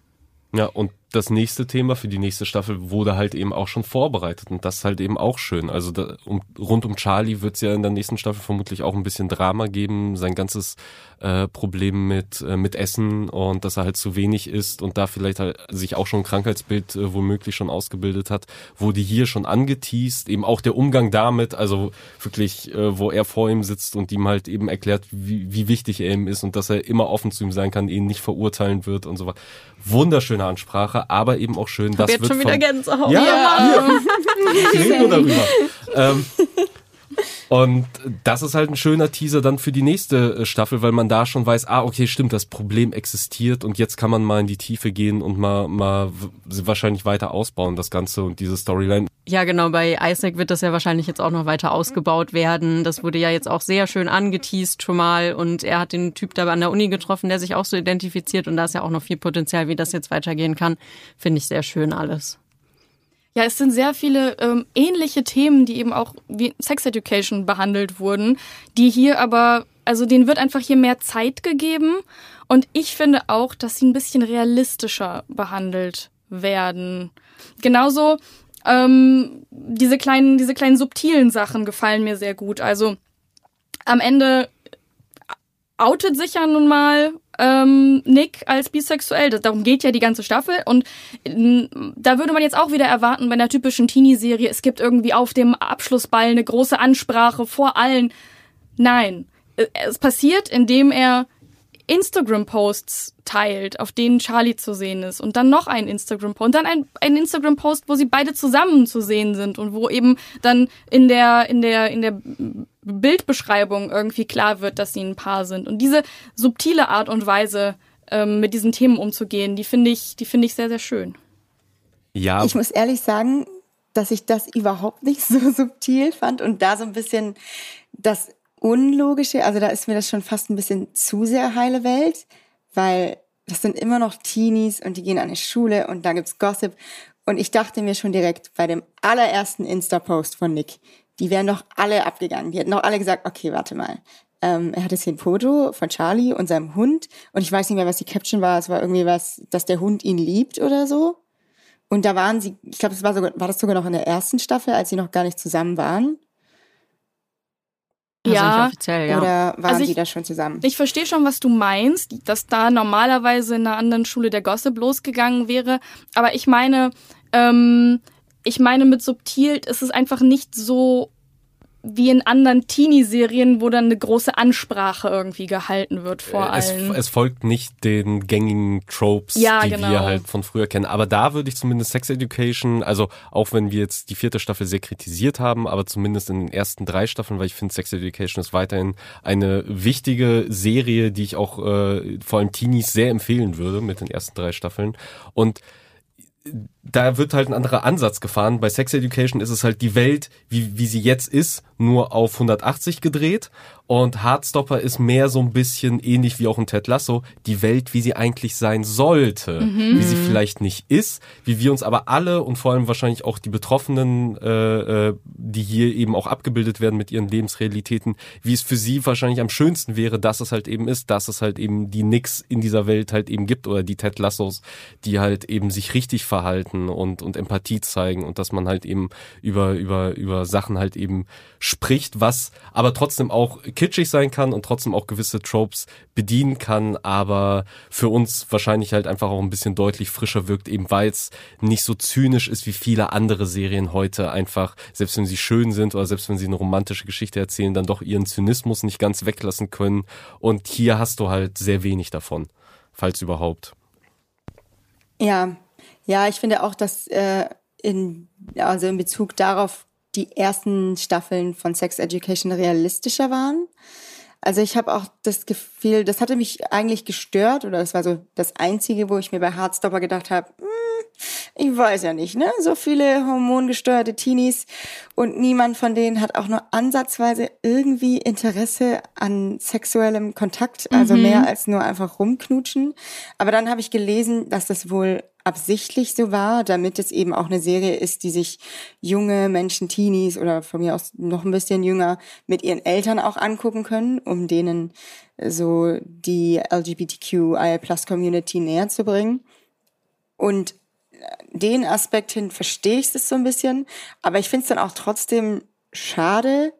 Ja, und das nächste Thema für die nächste Staffel wurde halt eben auch schon vorbereitet und das ist halt eben auch schön. Also da, um, rund um Charlie wird es ja in der nächsten Staffel vermutlich auch ein bisschen Drama geben, sein ganzes äh, Problem mit äh, mit Essen und dass er halt zu wenig isst und da vielleicht halt sich auch schon ein Krankheitsbild äh, womöglich schon ausgebildet hat, wurde hier schon angeteased, eben auch der Umgang damit, also wirklich, äh, wo er vor ihm sitzt und ihm halt eben erklärt, wie, wie wichtig er ihm ist und dass er immer offen zu ihm sein kann, ihn nicht verurteilen wird und so weiter. Wunderschöne Ansprache, aber eben auch schön, das jetzt wird schon wieder Gänsehaut. Ja, ja. ja. reden wir darüber. [laughs] ähm, und das ist halt ein schöner Teaser dann für die nächste äh, Staffel, weil man da schon weiß, ah, okay, stimmt, das Problem existiert und jetzt kann man mal in die Tiefe gehen und mal, mal wahrscheinlich weiter ausbauen, das Ganze und diese Storyline. Ja, genau, bei Isaac wird das ja wahrscheinlich jetzt auch noch weiter ausgebaut werden. Das wurde ja jetzt auch sehr schön angeteased schon mal und er hat den Typ da an der Uni getroffen, der sich auch so identifiziert und da ist ja auch noch viel Potenzial, wie das jetzt weitergehen kann. Finde ich sehr schön alles. Ja, es sind sehr viele ähm, ähnliche Themen, die eben auch wie Sex Education behandelt wurden, die hier aber, also denen wird einfach hier mehr Zeit gegeben. Und ich finde auch, dass sie ein bisschen realistischer behandelt werden. Genauso ähm, diese kleinen, diese kleinen subtilen Sachen gefallen mir sehr gut. Also am Ende outet sich ja nun mal ähm, Nick als bisexuell. Das, darum geht ja die ganze Staffel. Und äh, da würde man jetzt auch wieder erwarten bei einer typischen Teenie-Serie, es gibt irgendwie auf dem Abschlussball eine große Ansprache vor allen. Nein. Äh, es passiert, indem er Instagram-Posts teilt, auf denen Charlie zu sehen ist und dann noch ein Instagram-Post und dann ein, ein Instagram-Post, wo sie beide zusammen zu sehen sind und wo eben dann in der, in der, in der Bildbeschreibung irgendwie klar wird, dass sie ein Paar sind. Und diese subtile Art und Weise, ähm, mit diesen Themen umzugehen, die finde ich, die finde ich sehr, sehr schön. Ja. Ich muss ehrlich sagen, dass ich das überhaupt nicht [laughs] so subtil fand und da so ein bisschen das Unlogische, also da ist mir das schon fast ein bisschen zu sehr heile Welt, weil das sind immer noch Teenies und die gehen an eine Schule und da gibt's Gossip. Und ich dachte mir schon direkt bei dem allerersten Insta-Post von Nick, die wären doch alle abgegangen. Die hätten doch alle gesagt, okay, warte mal. Ähm, er hat jetzt hier ein Foto von Charlie und seinem Hund und ich weiß nicht mehr, was die Caption war. Es war irgendwie was, dass der Hund ihn liebt oder so. Und da waren sie, ich glaube, das war sogar, war das sogar noch in der ersten Staffel, als sie noch gar nicht zusammen waren. Also ja. ja. Oder waren also ich, die da schon zusammen? Ich verstehe schon, was du meinst, dass da normalerweise in einer anderen Schule der Gossip losgegangen wäre. Aber ich meine, ähm, ich meine mit subtil ist es einfach nicht so wie in anderen Teenie-Serien, wo dann eine große Ansprache irgendwie gehalten wird vor es, allem. Es folgt nicht den gängigen Tropes, ja, die genau. wir halt von früher kennen. Aber da würde ich zumindest Sex Education, also auch wenn wir jetzt die vierte Staffel sehr kritisiert haben, aber zumindest in den ersten drei Staffeln, weil ich finde, Sex Education ist weiterhin eine wichtige Serie, die ich auch äh, vor allem Teenies sehr empfehlen würde mit den ersten drei Staffeln. Und da wird halt ein anderer Ansatz gefahren. Bei Sex Education ist es halt die Welt, wie, wie sie jetzt ist, nur auf 180 gedreht. Und Hardstopper ist mehr so ein bisschen ähnlich wie auch ein Ted Lasso, die Welt, wie sie eigentlich sein sollte, mhm. wie sie vielleicht nicht ist, wie wir uns aber alle und vor allem wahrscheinlich auch die Betroffenen, äh, äh, die hier eben auch abgebildet werden mit ihren Lebensrealitäten, wie es für sie wahrscheinlich am schönsten wäre, dass es halt eben ist, dass es halt eben die Nix in dieser Welt halt eben gibt oder die Ted Lassos, die halt eben sich richtig verhalten und, und Empathie zeigen und dass man halt eben über, über, über Sachen halt eben spricht, was aber trotzdem auch kitschig sein kann und trotzdem auch gewisse Tropes bedienen kann, aber für uns wahrscheinlich halt einfach auch ein bisschen deutlich frischer wirkt, eben weil es nicht so zynisch ist wie viele andere Serien heute einfach, selbst wenn sie schön sind oder selbst wenn sie eine romantische Geschichte erzählen, dann doch ihren Zynismus nicht ganz weglassen können. Und hier hast du halt sehr wenig davon, falls überhaupt. Ja, ja, ich finde auch, dass äh, in, also in Bezug darauf die ersten Staffeln von Sex Education realistischer waren. Also ich habe auch das Gefühl, das hatte mich eigentlich gestört oder das war so das Einzige, wo ich mir bei Hardstopper gedacht habe, hm, ich weiß ja nicht, ne? So viele hormongesteuerte Teenies und niemand von denen hat auch nur ansatzweise irgendwie Interesse an sexuellem Kontakt, also mhm. mehr als nur einfach rumknutschen. Aber dann habe ich gelesen, dass das wohl absichtlich so war, damit es eben auch eine Serie ist, die sich junge Menschen, Teenies oder von mir aus noch ein bisschen jünger mit ihren Eltern auch angucken können, um denen so die LGBTQI-Plus-Community näher zu bringen. Und den Aspekt hin verstehe ich es so ein bisschen, aber ich finde es dann auch trotzdem schade,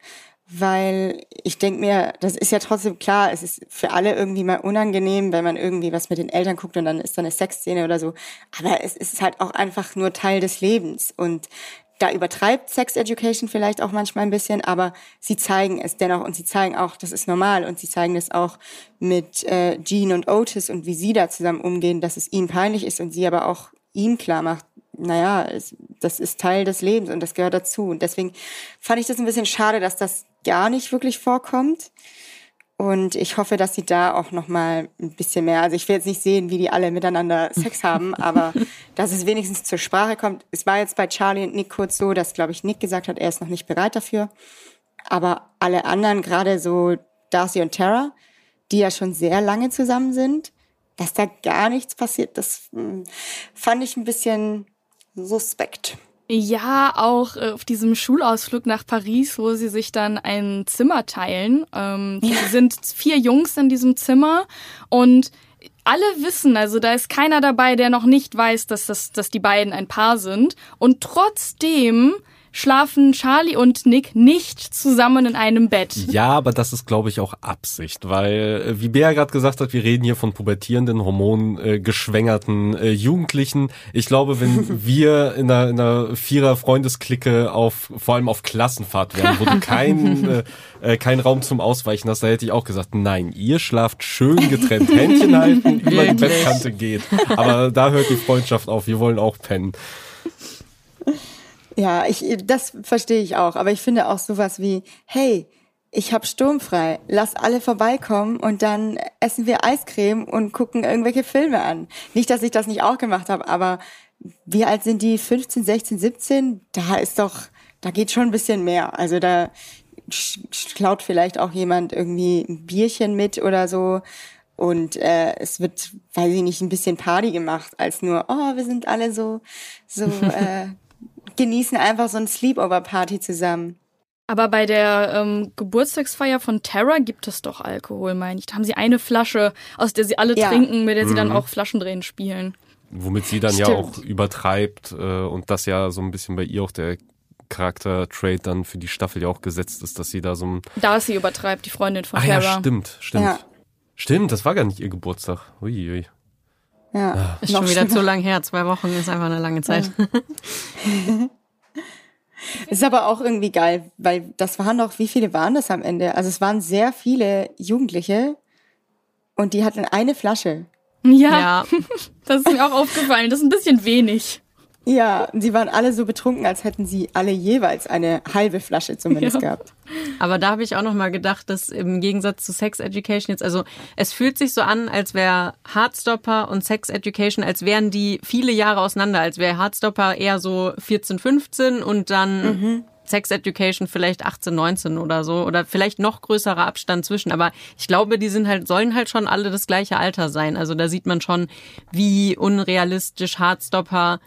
weil ich denke mir, das ist ja trotzdem klar, es ist für alle irgendwie mal unangenehm, wenn man irgendwie was mit den Eltern guckt und dann ist da eine Sexszene oder so. Aber es ist halt auch einfach nur Teil des Lebens und da übertreibt Sex Education vielleicht auch manchmal ein bisschen, aber sie zeigen es dennoch und sie zeigen auch, das ist normal und sie zeigen es auch mit äh, Jean und Otis und wie sie da zusammen umgehen, dass es ihnen peinlich ist und sie aber auch ihm klar macht, naja, das ist Teil des Lebens und das gehört dazu. Und deswegen fand ich das ein bisschen schade, dass das gar nicht wirklich vorkommt. Und ich hoffe, dass sie da auch noch mal ein bisschen mehr, also ich will jetzt nicht sehen, wie die alle miteinander Sex [laughs] haben, aber dass es wenigstens zur Sprache kommt. Es war jetzt bei Charlie und Nick kurz so, dass, glaube ich, Nick gesagt hat, er ist noch nicht bereit dafür. Aber alle anderen, gerade so Darcy und Tara, die ja schon sehr lange zusammen sind, dass da gar nichts passiert, das hm, fand ich ein bisschen suspekt. Ja, auch äh, auf diesem Schulausflug nach Paris, wo sie sich dann ein Zimmer teilen. Ähm, ja. sind vier Jungs in diesem Zimmer und alle wissen, also da ist keiner dabei, der noch nicht weiß, dass, das, dass die beiden ein Paar sind. Und trotzdem schlafen Charlie und Nick nicht zusammen in einem Bett. Ja, aber das ist, glaube ich, auch Absicht, weil, äh, wie Bea gerade gesagt hat, wir reden hier von pubertierenden, hormongeschwängerten äh, Jugendlichen. Ich glaube, wenn [laughs] wir in einer, in einer Vierer-Freundesklicke auf, vor allem auf Klassenfahrt wären, wo du keinen [laughs] äh, äh, keinen Raum zum Ausweichen hast, da hätte ich auch gesagt, nein, ihr schlaft schön getrennt, Händchen halten, über die Bettkante geht. Aber da hört die Freundschaft auf, wir wollen auch pennen. Ja, ich, das verstehe ich auch. Aber ich finde auch sowas wie, hey, ich habe sturmfrei, lass alle vorbeikommen und dann essen wir Eiscreme und gucken irgendwelche Filme an. Nicht, dass ich das nicht auch gemacht habe, aber wie alt sind die? 15, 16, 17? Da ist doch, da geht schon ein bisschen mehr. Also da klaut vielleicht auch jemand irgendwie ein Bierchen mit oder so. Und äh, es wird, weiß ich nicht, ein bisschen Party gemacht, als nur, oh, wir sind alle so, so [laughs] äh, genießen einfach so ein Sleepover-Party zusammen. Aber bei der ähm, Geburtstagsfeier von Tara gibt es doch Alkohol, meine ich. Da haben sie eine Flasche, aus der sie alle ja. trinken, mit der sie mhm. dann auch Flaschendrehen spielen. Womit sie dann Stimmt. ja auch übertreibt äh, und das ja so ein bisschen bei ihr auch der Charakter-Trade dann für die Staffel ja auch gesetzt ist, dass sie da so ein... Da sie übertreibt, die Freundin von ah, Tara. Ja, stimmt, stimmt. Ja. Stimmt, das war gar nicht ihr Geburtstag. Uiui. Ui. Ja, ah. ist schon wieder zu lang her. Zwei Wochen ist einfach eine lange Zeit. Ja. [laughs] ist aber auch irgendwie geil, weil das waren doch, wie viele waren das am Ende? Also es waren sehr viele Jugendliche und die hatten eine Flasche. Ja, ja. [laughs] das ist mir auch aufgefallen. Das ist ein bisschen wenig. Ja, sie waren alle so betrunken, als hätten sie alle jeweils eine halbe Flasche zumindest ja. gehabt. Aber da habe ich auch noch mal gedacht, dass im Gegensatz zu Sex Education jetzt, also es fühlt sich so an, als wäre Heartstopper und Sex Education, als wären die viele Jahre auseinander, als wäre Heartstopper eher so 14, 15 und dann mhm. Sex Education vielleicht 18, 19 oder so oder vielleicht noch größerer Abstand zwischen. Aber ich glaube, die sind halt, sollen halt schon alle das gleiche Alter sein. Also da sieht man schon, wie unrealistisch Heartstopper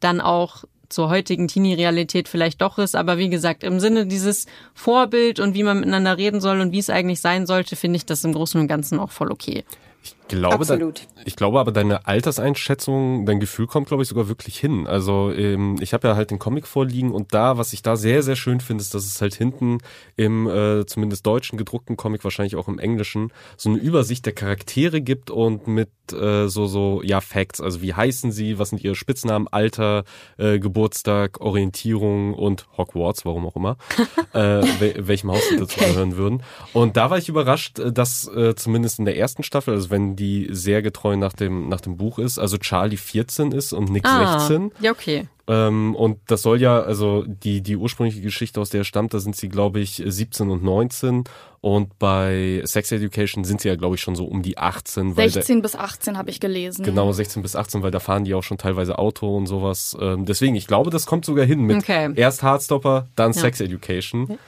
dann auch zur heutigen Teenie-Realität vielleicht doch ist. Aber wie gesagt, im Sinne dieses Vorbild und wie man miteinander reden soll und wie es eigentlich sein sollte, finde ich das im Großen und Ganzen auch voll okay. Ich glaube. Da, ich glaube aber, deine Alterseinschätzung, dein Gefühl kommt, glaube ich, sogar wirklich hin. Also ähm, ich habe ja halt den Comic vorliegen und da, was ich da sehr, sehr schön finde, ist, dass es halt hinten im äh, zumindest deutschen gedruckten Comic, wahrscheinlich auch im englischen, so eine Übersicht der Charaktere gibt und mit äh, so, so, ja, Facts. Also wie heißen sie, was sind ihre Spitznamen, Alter, äh, Geburtstag, Orientierung und Hogwarts, warum auch immer, [laughs] äh, welchem Haus sie dazu gehören würden. Und da war ich überrascht, äh, dass äh, zumindest in der ersten Staffel, also wenn die sehr getreu nach dem, nach dem Buch ist. Also Charlie 14 ist und Nick ah, 16. Ja, okay. Ähm, und das soll ja, also die, die ursprüngliche Geschichte, aus der stammt, da sind sie, glaube ich, 17 und 19. Und bei Sex Education sind sie ja, glaube ich, schon so um die 18. 16 bis 18 habe ich gelesen. Genau, 16 bis 18, weil da fahren die auch schon teilweise Auto und sowas. Ähm, deswegen, ich glaube, das kommt sogar hin mit okay. erst Hardstopper, dann ja. Sex Education.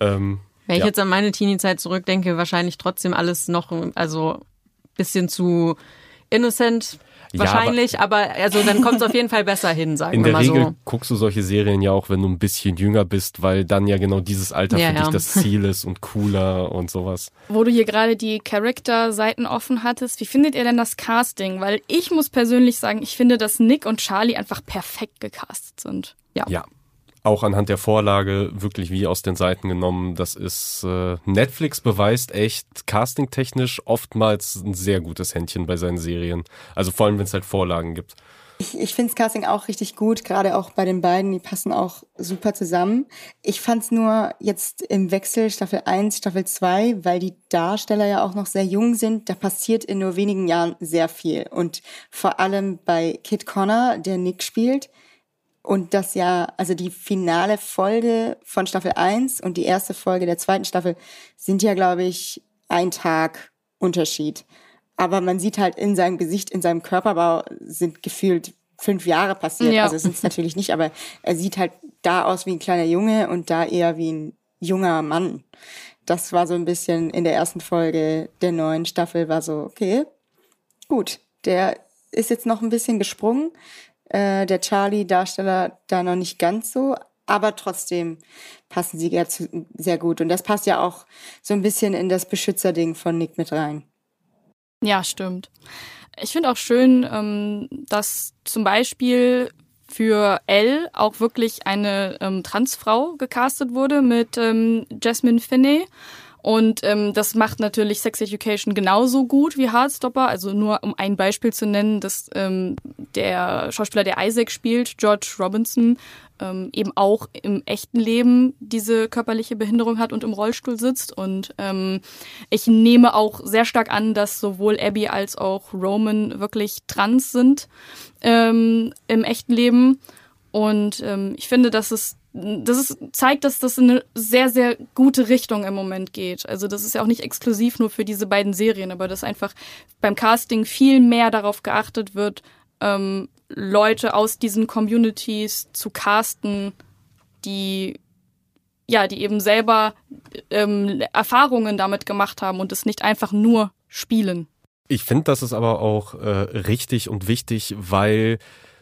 Ähm, Wenn ich ja. jetzt an meine Teenie-Zeit zurückdenke, wahrscheinlich trotzdem alles noch, also bisschen zu innocent wahrscheinlich, ja, aber, aber, also dann kommt es auf jeden Fall besser hin, sagen wir mal so. In der Regel guckst du solche Serien ja auch, wenn du ein bisschen jünger bist, weil dann ja genau dieses Alter ja, für ja. dich das Ziel ist und cooler und sowas. Wo du hier gerade die Charakter-Seiten offen hattest, wie findet ihr denn das Casting? Weil ich muss persönlich sagen, ich finde, dass Nick und Charlie einfach perfekt gecastet sind. Ja. Ja, auch anhand der Vorlage wirklich wie aus den Seiten genommen. Das ist äh, Netflix beweist echt castingtechnisch oftmals ein sehr gutes Händchen bei seinen Serien. Also vor allem, wenn es halt Vorlagen gibt. Ich, ich finde das Casting auch richtig gut, gerade auch bei den beiden, die passen auch super zusammen. Ich fand es nur jetzt im Wechsel Staffel 1, Staffel 2, weil die Darsteller ja auch noch sehr jung sind, da passiert in nur wenigen Jahren sehr viel. Und vor allem bei Kid Connor, der Nick spielt, und das ja, also die finale Folge von Staffel 1 und die erste Folge der zweiten Staffel sind ja, glaube ich, ein Tag Unterschied. Aber man sieht halt in seinem Gesicht, in seinem Körperbau sind gefühlt fünf Jahre passiert. Ja. Also sind es natürlich nicht, aber er sieht halt da aus wie ein kleiner Junge und da eher wie ein junger Mann. Das war so ein bisschen in der ersten Folge der neuen Staffel war so, okay, gut, der ist jetzt noch ein bisschen gesprungen äh, der Charlie-Darsteller da noch nicht ganz so, aber trotzdem passen sie sehr gut. Und das passt ja auch so ein bisschen in das Beschützerding von Nick mit rein. Ja, stimmt. Ich finde auch schön, ähm, dass zum Beispiel für Elle auch wirklich eine ähm, Transfrau gecastet wurde mit ähm, Jasmine Finney. Und ähm, das macht natürlich Sex Education genauso gut wie Heartstopper. Also nur um ein Beispiel zu nennen, dass ähm, der Schauspieler, der Isaac spielt, George Robinson, ähm, eben auch im echten Leben diese körperliche Behinderung hat und im Rollstuhl sitzt. Und ähm, ich nehme auch sehr stark an, dass sowohl Abby als auch Roman wirklich trans sind ähm, im echten Leben. Und ähm, ich finde, dass es das ist, zeigt, dass das in eine sehr, sehr gute Richtung im Moment geht. Also das ist ja auch nicht exklusiv nur für diese beiden Serien, aber dass einfach beim Casting viel mehr darauf geachtet wird, ähm, Leute aus diesen Communities zu casten, die ja, die eben selber ähm, Erfahrungen damit gemacht haben und es nicht einfach nur spielen. Ich finde, das ist aber auch äh, richtig und wichtig, weil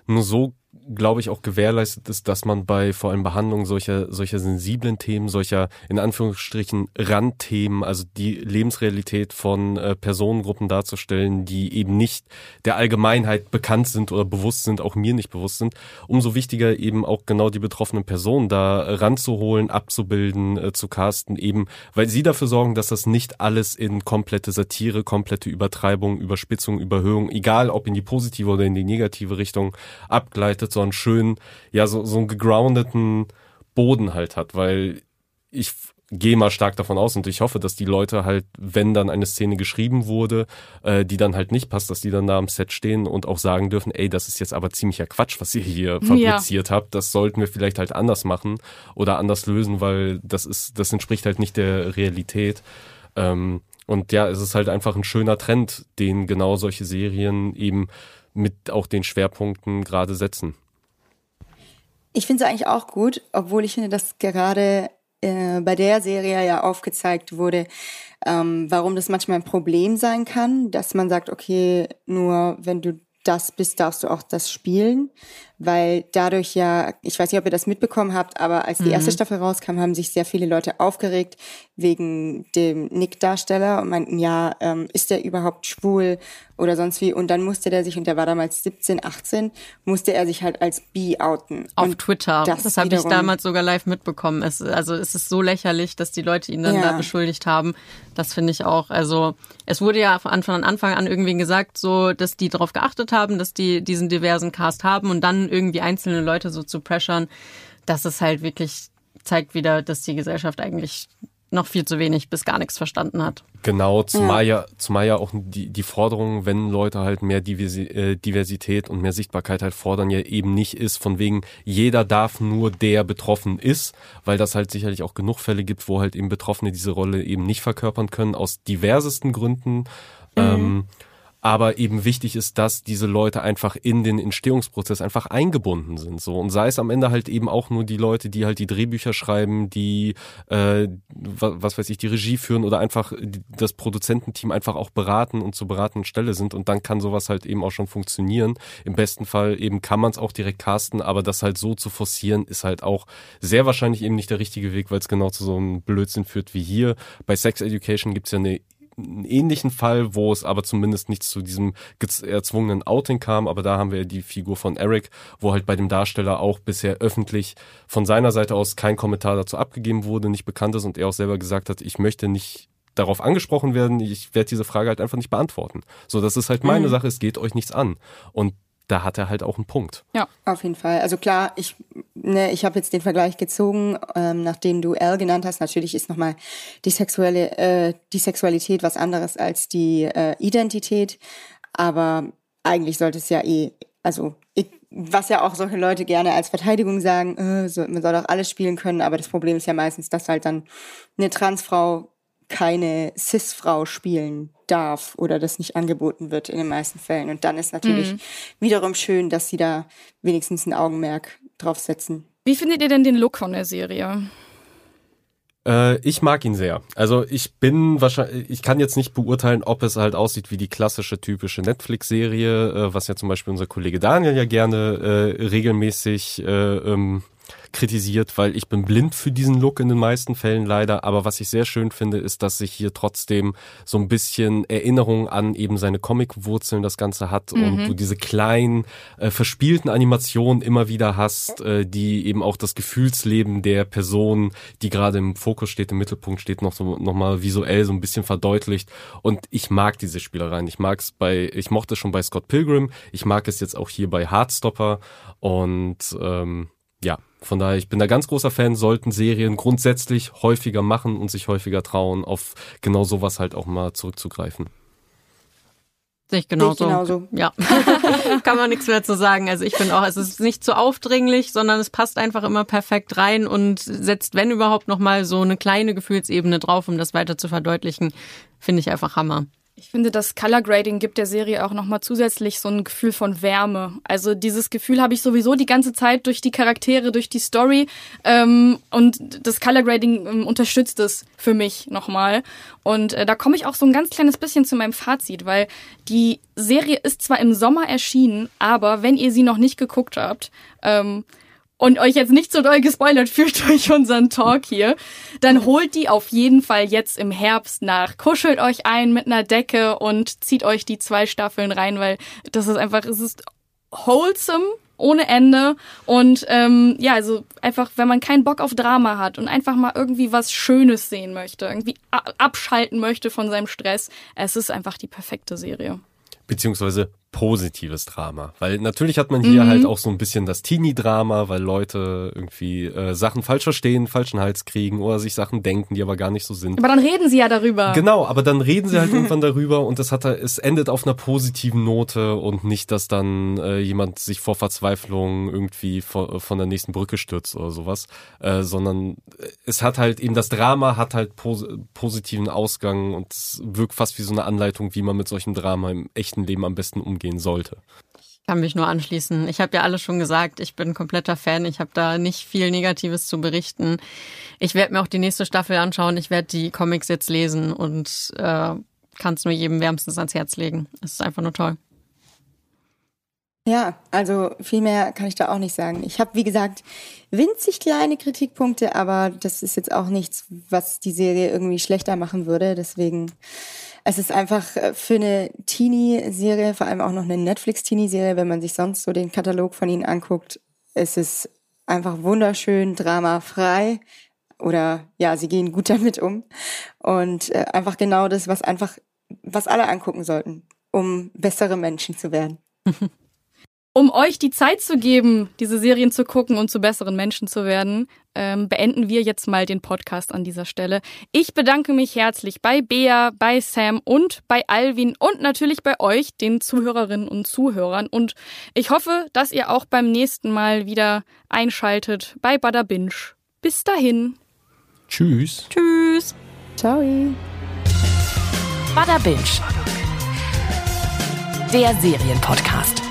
nur so glaube ich, auch gewährleistet ist, dass man bei vor allem Behandlung solcher, solcher sensiblen Themen, solcher in Anführungsstrichen Randthemen, also die Lebensrealität von äh, Personengruppen darzustellen, die eben nicht der Allgemeinheit bekannt sind oder bewusst sind, auch mir nicht bewusst sind, umso wichtiger eben auch genau die betroffenen Personen da ranzuholen, abzubilden, äh, zu casten, eben, weil sie dafür sorgen, dass das nicht alles in komplette Satire, komplette Übertreibung, Überspitzung, Überhöhung, egal ob in die positive oder in die negative Richtung abgleitet, so einen schönen, ja, so, so einen gegroundeten Boden halt hat, weil ich gehe mal stark davon aus und ich hoffe, dass die Leute halt, wenn dann eine Szene geschrieben wurde, äh, die dann halt nicht passt, dass die dann da am Set stehen und auch sagen dürfen, ey, das ist jetzt aber ziemlicher Quatsch, was ihr hier fabriziert ja. habt. Das sollten wir vielleicht halt anders machen oder anders lösen, weil das ist, das entspricht halt nicht der Realität. Ähm, und ja, es ist halt einfach ein schöner Trend, den genau solche Serien eben mit auch den Schwerpunkten gerade setzen. Ich finde es eigentlich auch gut, obwohl ich finde, dass gerade äh, bei der Serie ja aufgezeigt wurde, ähm, warum das manchmal ein Problem sein kann, dass man sagt, okay, nur wenn du das bist, darfst du auch das spielen, weil dadurch ja, ich weiß nicht, ob ihr das mitbekommen habt, aber als die erste mhm. Staffel rauskam, haben sich sehr viele Leute aufgeregt wegen dem Nick-Darsteller und meinten, ja, ähm, ist der überhaupt schwul oder sonst wie? Und dann musste der sich, und der war damals 17, 18, musste er sich halt als bi outen. Auf und Twitter. Das, das habe ich damals sogar live mitbekommen. Es, also es ist so lächerlich, dass die Leute ihn dann ja. da beschuldigt haben. Das finde ich auch. Also es wurde ja von Anfang an irgendwie gesagt, so, dass die darauf geachtet haben, dass die diesen diversen Cast haben und dann irgendwie einzelne Leute so zu pressern, dass es halt wirklich zeigt wieder, dass die Gesellschaft eigentlich noch viel zu wenig bis gar nichts verstanden hat. Genau, zumal ja, zumal ja auch die, die Forderung, wenn Leute halt mehr äh, Diversität und mehr Sichtbarkeit halt fordern, ja eben nicht ist, von wegen jeder darf nur der betroffen ist, weil das halt sicherlich auch genug Fälle gibt, wo halt eben Betroffene diese Rolle eben nicht verkörpern können, aus diversesten Gründen. Mhm. Ähm, aber eben wichtig ist, dass diese Leute einfach in den Entstehungsprozess einfach eingebunden sind. So und sei es am Ende halt eben auch nur die Leute, die halt die Drehbücher schreiben, die äh, was weiß ich, die Regie führen oder einfach das Produzententeam einfach auch beraten und zur beratenden Stelle sind und dann kann sowas halt eben auch schon funktionieren. Im besten Fall eben kann man es auch direkt casten, aber das halt so zu forcieren ist halt auch sehr wahrscheinlich eben nicht der richtige Weg, weil es genau zu so einem Blödsinn führt wie hier. Bei Sex Education gibt's ja eine einen ähnlichen Fall, wo es aber zumindest nicht zu diesem erzwungenen Outing kam, aber da haben wir die Figur von Eric, wo halt bei dem Darsteller auch bisher öffentlich von seiner Seite aus kein Kommentar dazu abgegeben wurde, nicht bekannt ist und er auch selber gesagt hat, ich möchte nicht darauf angesprochen werden, ich werde diese Frage halt einfach nicht beantworten. So, das ist halt meine mhm. Sache, es geht euch nichts an. Und da hat er halt auch einen Punkt. Ja, auf jeden Fall. Also klar, ich, ne, ich habe jetzt den Vergleich gezogen, ähm, nachdem du L genannt hast. Natürlich ist nochmal die sexuelle, äh, die Sexualität was anderes als die äh, Identität. Aber eigentlich sollte es ja eh, also ich, was ja auch solche Leute gerne als Verteidigung sagen, äh, so, man soll doch alles spielen können. Aber das Problem ist ja meistens, dass halt dann eine Transfrau keine Cis-Frau spielen darf oder das nicht angeboten wird in den meisten Fällen. Und dann ist natürlich mhm. wiederum schön, dass sie da wenigstens ein Augenmerk drauf setzen. Wie findet ihr denn den Look von der Serie? Äh, ich mag ihn sehr. Also ich bin wahrscheinlich, ich kann jetzt nicht beurteilen, ob es halt aussieht wie die klassische typische Netflix-Serie, äh, was ja zum Beispiel unser Kollege Daniel ja gerne äh, regelmäßig äh, ähm, kritisiert, weil ich bin blind für diesen Look in den meisten Fällen leider. Aber was ich sehr schön finde, ist, dass sich hier trotzdem so ein bisschen Erinnerung an eben seine Comic-Wurzeln das Ganze hat mhm. und du diese kleinen, äh, verspielten Animationen immer wieder hast, äh, die eben auch das Gefühlsleben der Person, die gerade im Fokus steht, im Mittelpunkt steht, noch so nochmal visuell so ein bisschen verdeutlicht. Und ich mag diese Spielereien. Ich mag es bei, ich mochte es schon bei Scott Pilgrim, ich mag es jetzt auch hier bei Heartstopper und ähm, ja, von daher, ich bin da ganz großer Fan, sollten Serien grundsätzlich häufiger machen und sich häufiger trauen, auf genau sowas halt auch mal zurückzugreifen. Sehe ich genauso. genauso. Ja, [laughs] kann man nichts mehr zu sagen. Also ich finde auch, es ist nicht zu aufdringlich, sondern es passt einfach immer perfekt rein und setzt, wenn überhaupt, nochmal so eine kleine Gefühlsebene drauf, um das weiter zu verdeutlichen. Finde ich einfach Hammer. Ich finde, das Color Grading gibt der Serie auch nochmal zusätzlich so ein Gefühl von Wärme. Also dieses Gefühl habe ich sowieso die ganze Zeit durch die Charaktere, durch die Story. Ähm, und das Color Grading ähm, unterstützt es für mich nochmal. Und äh, da komme ich auch so ein ganz kleines bisschen zu meinem Fazit, weil die Serie ist zwar im Sommer erschienen, aber wenn ihr sie noch nicht geguckt habt, ähm, und euch jetzt nicht so doll gespoilert [laughs] fühlt durch unseren Talk hier, dann holt die auf jeden Fall jetzt im Herbst nach. Kuschelt euch ein mit einer Decke und zieht euch die zwei Staffeln rein, weil das ist einfach, es ist wholesome ohne Ende und ähm, ja, also einfach, wenn man keinen Bock auf Drama hat und einfach mal irgendwie was Schönes sehen möchte, irgendwie abschalten möchte von seinem Stress, es ist einfach die perfekte Serie. Beziehungsweise positives Drama. Weil natürlich hat man hier mhm. halt auch so ein bisschen das Teenie-Drama, weil Leute irgendwie äh, Sachen falsch verstehen, falschen Hals kriegen oder sich Sachen denken, die aber gar nicht so sind. Aber dann reden sie ja darüber. Genau, aber dann reden sie halt [laughs] irgendwann darüber und es hat es endet auf einer positiven Note und nicht, dass dann äh, jemand sich vor Verzweiflung irgendwie von, von der nächsten Brücke stürzt oder sowas, äh, sondern es hat halt eben das Drama hat halt pos positiven Ausgang und es wirkt fast wie so eine Anleitung, wie man mit solchem Drama im echten Leben am besten umgeht gehen sollte. Ich kann mich nur anschließen. Ich habe ja alles schon gesagt, ich bin kompletter Fan. Ich habe da nicht viel Negatives zu berichten. Ich werde mir auch die nächste Staffel anschauen. Ich werde die Comics jetzt lesen und äh, kann es nur jedem wärmstens ans Herz legen. Es ist einfach nur toll. Ja, also viel mehr kann ich da auch nicht sagen. Ich habe, wie gesagt, winzig kleine Kritikpunkte, aber das ist jetzt auch nichts, was die Serie irgendwie schlechter machen würde. Deswegen es ist einfach äh, für eine Teenie-Serie, vor allem auch noch eine Netflix-Teenie-Serie, wenn man sich sonst so den Katalog von ihnen anguckt, es ist einfach wunderschön, dramafrei oder ja, sie gehen gut [laughs] damit um und äh, einfach genau das, was einfach, was alle angucken sollten, um bessere Menschen zu werden. [laughs] Um euch die Zeit zu geben, diese Serien zu gucken und zu besseren Menschen zu werden, ähm, beenden wir jetzt mal den Podcast an dieser Stelle. Ich bedanke mich herzlich bei Bea, bei Sam und bei Alvin und natürlich bei euch, den Zuhörerinnen und Zuhörern. Und ich hoffe, dass ihr auch beim nächsten Mal wieder einschaltet bei Bada Binge. Bis dahin. Tschüss. Tschüss. Ciao. Bada Binge. Der Serienpodcast.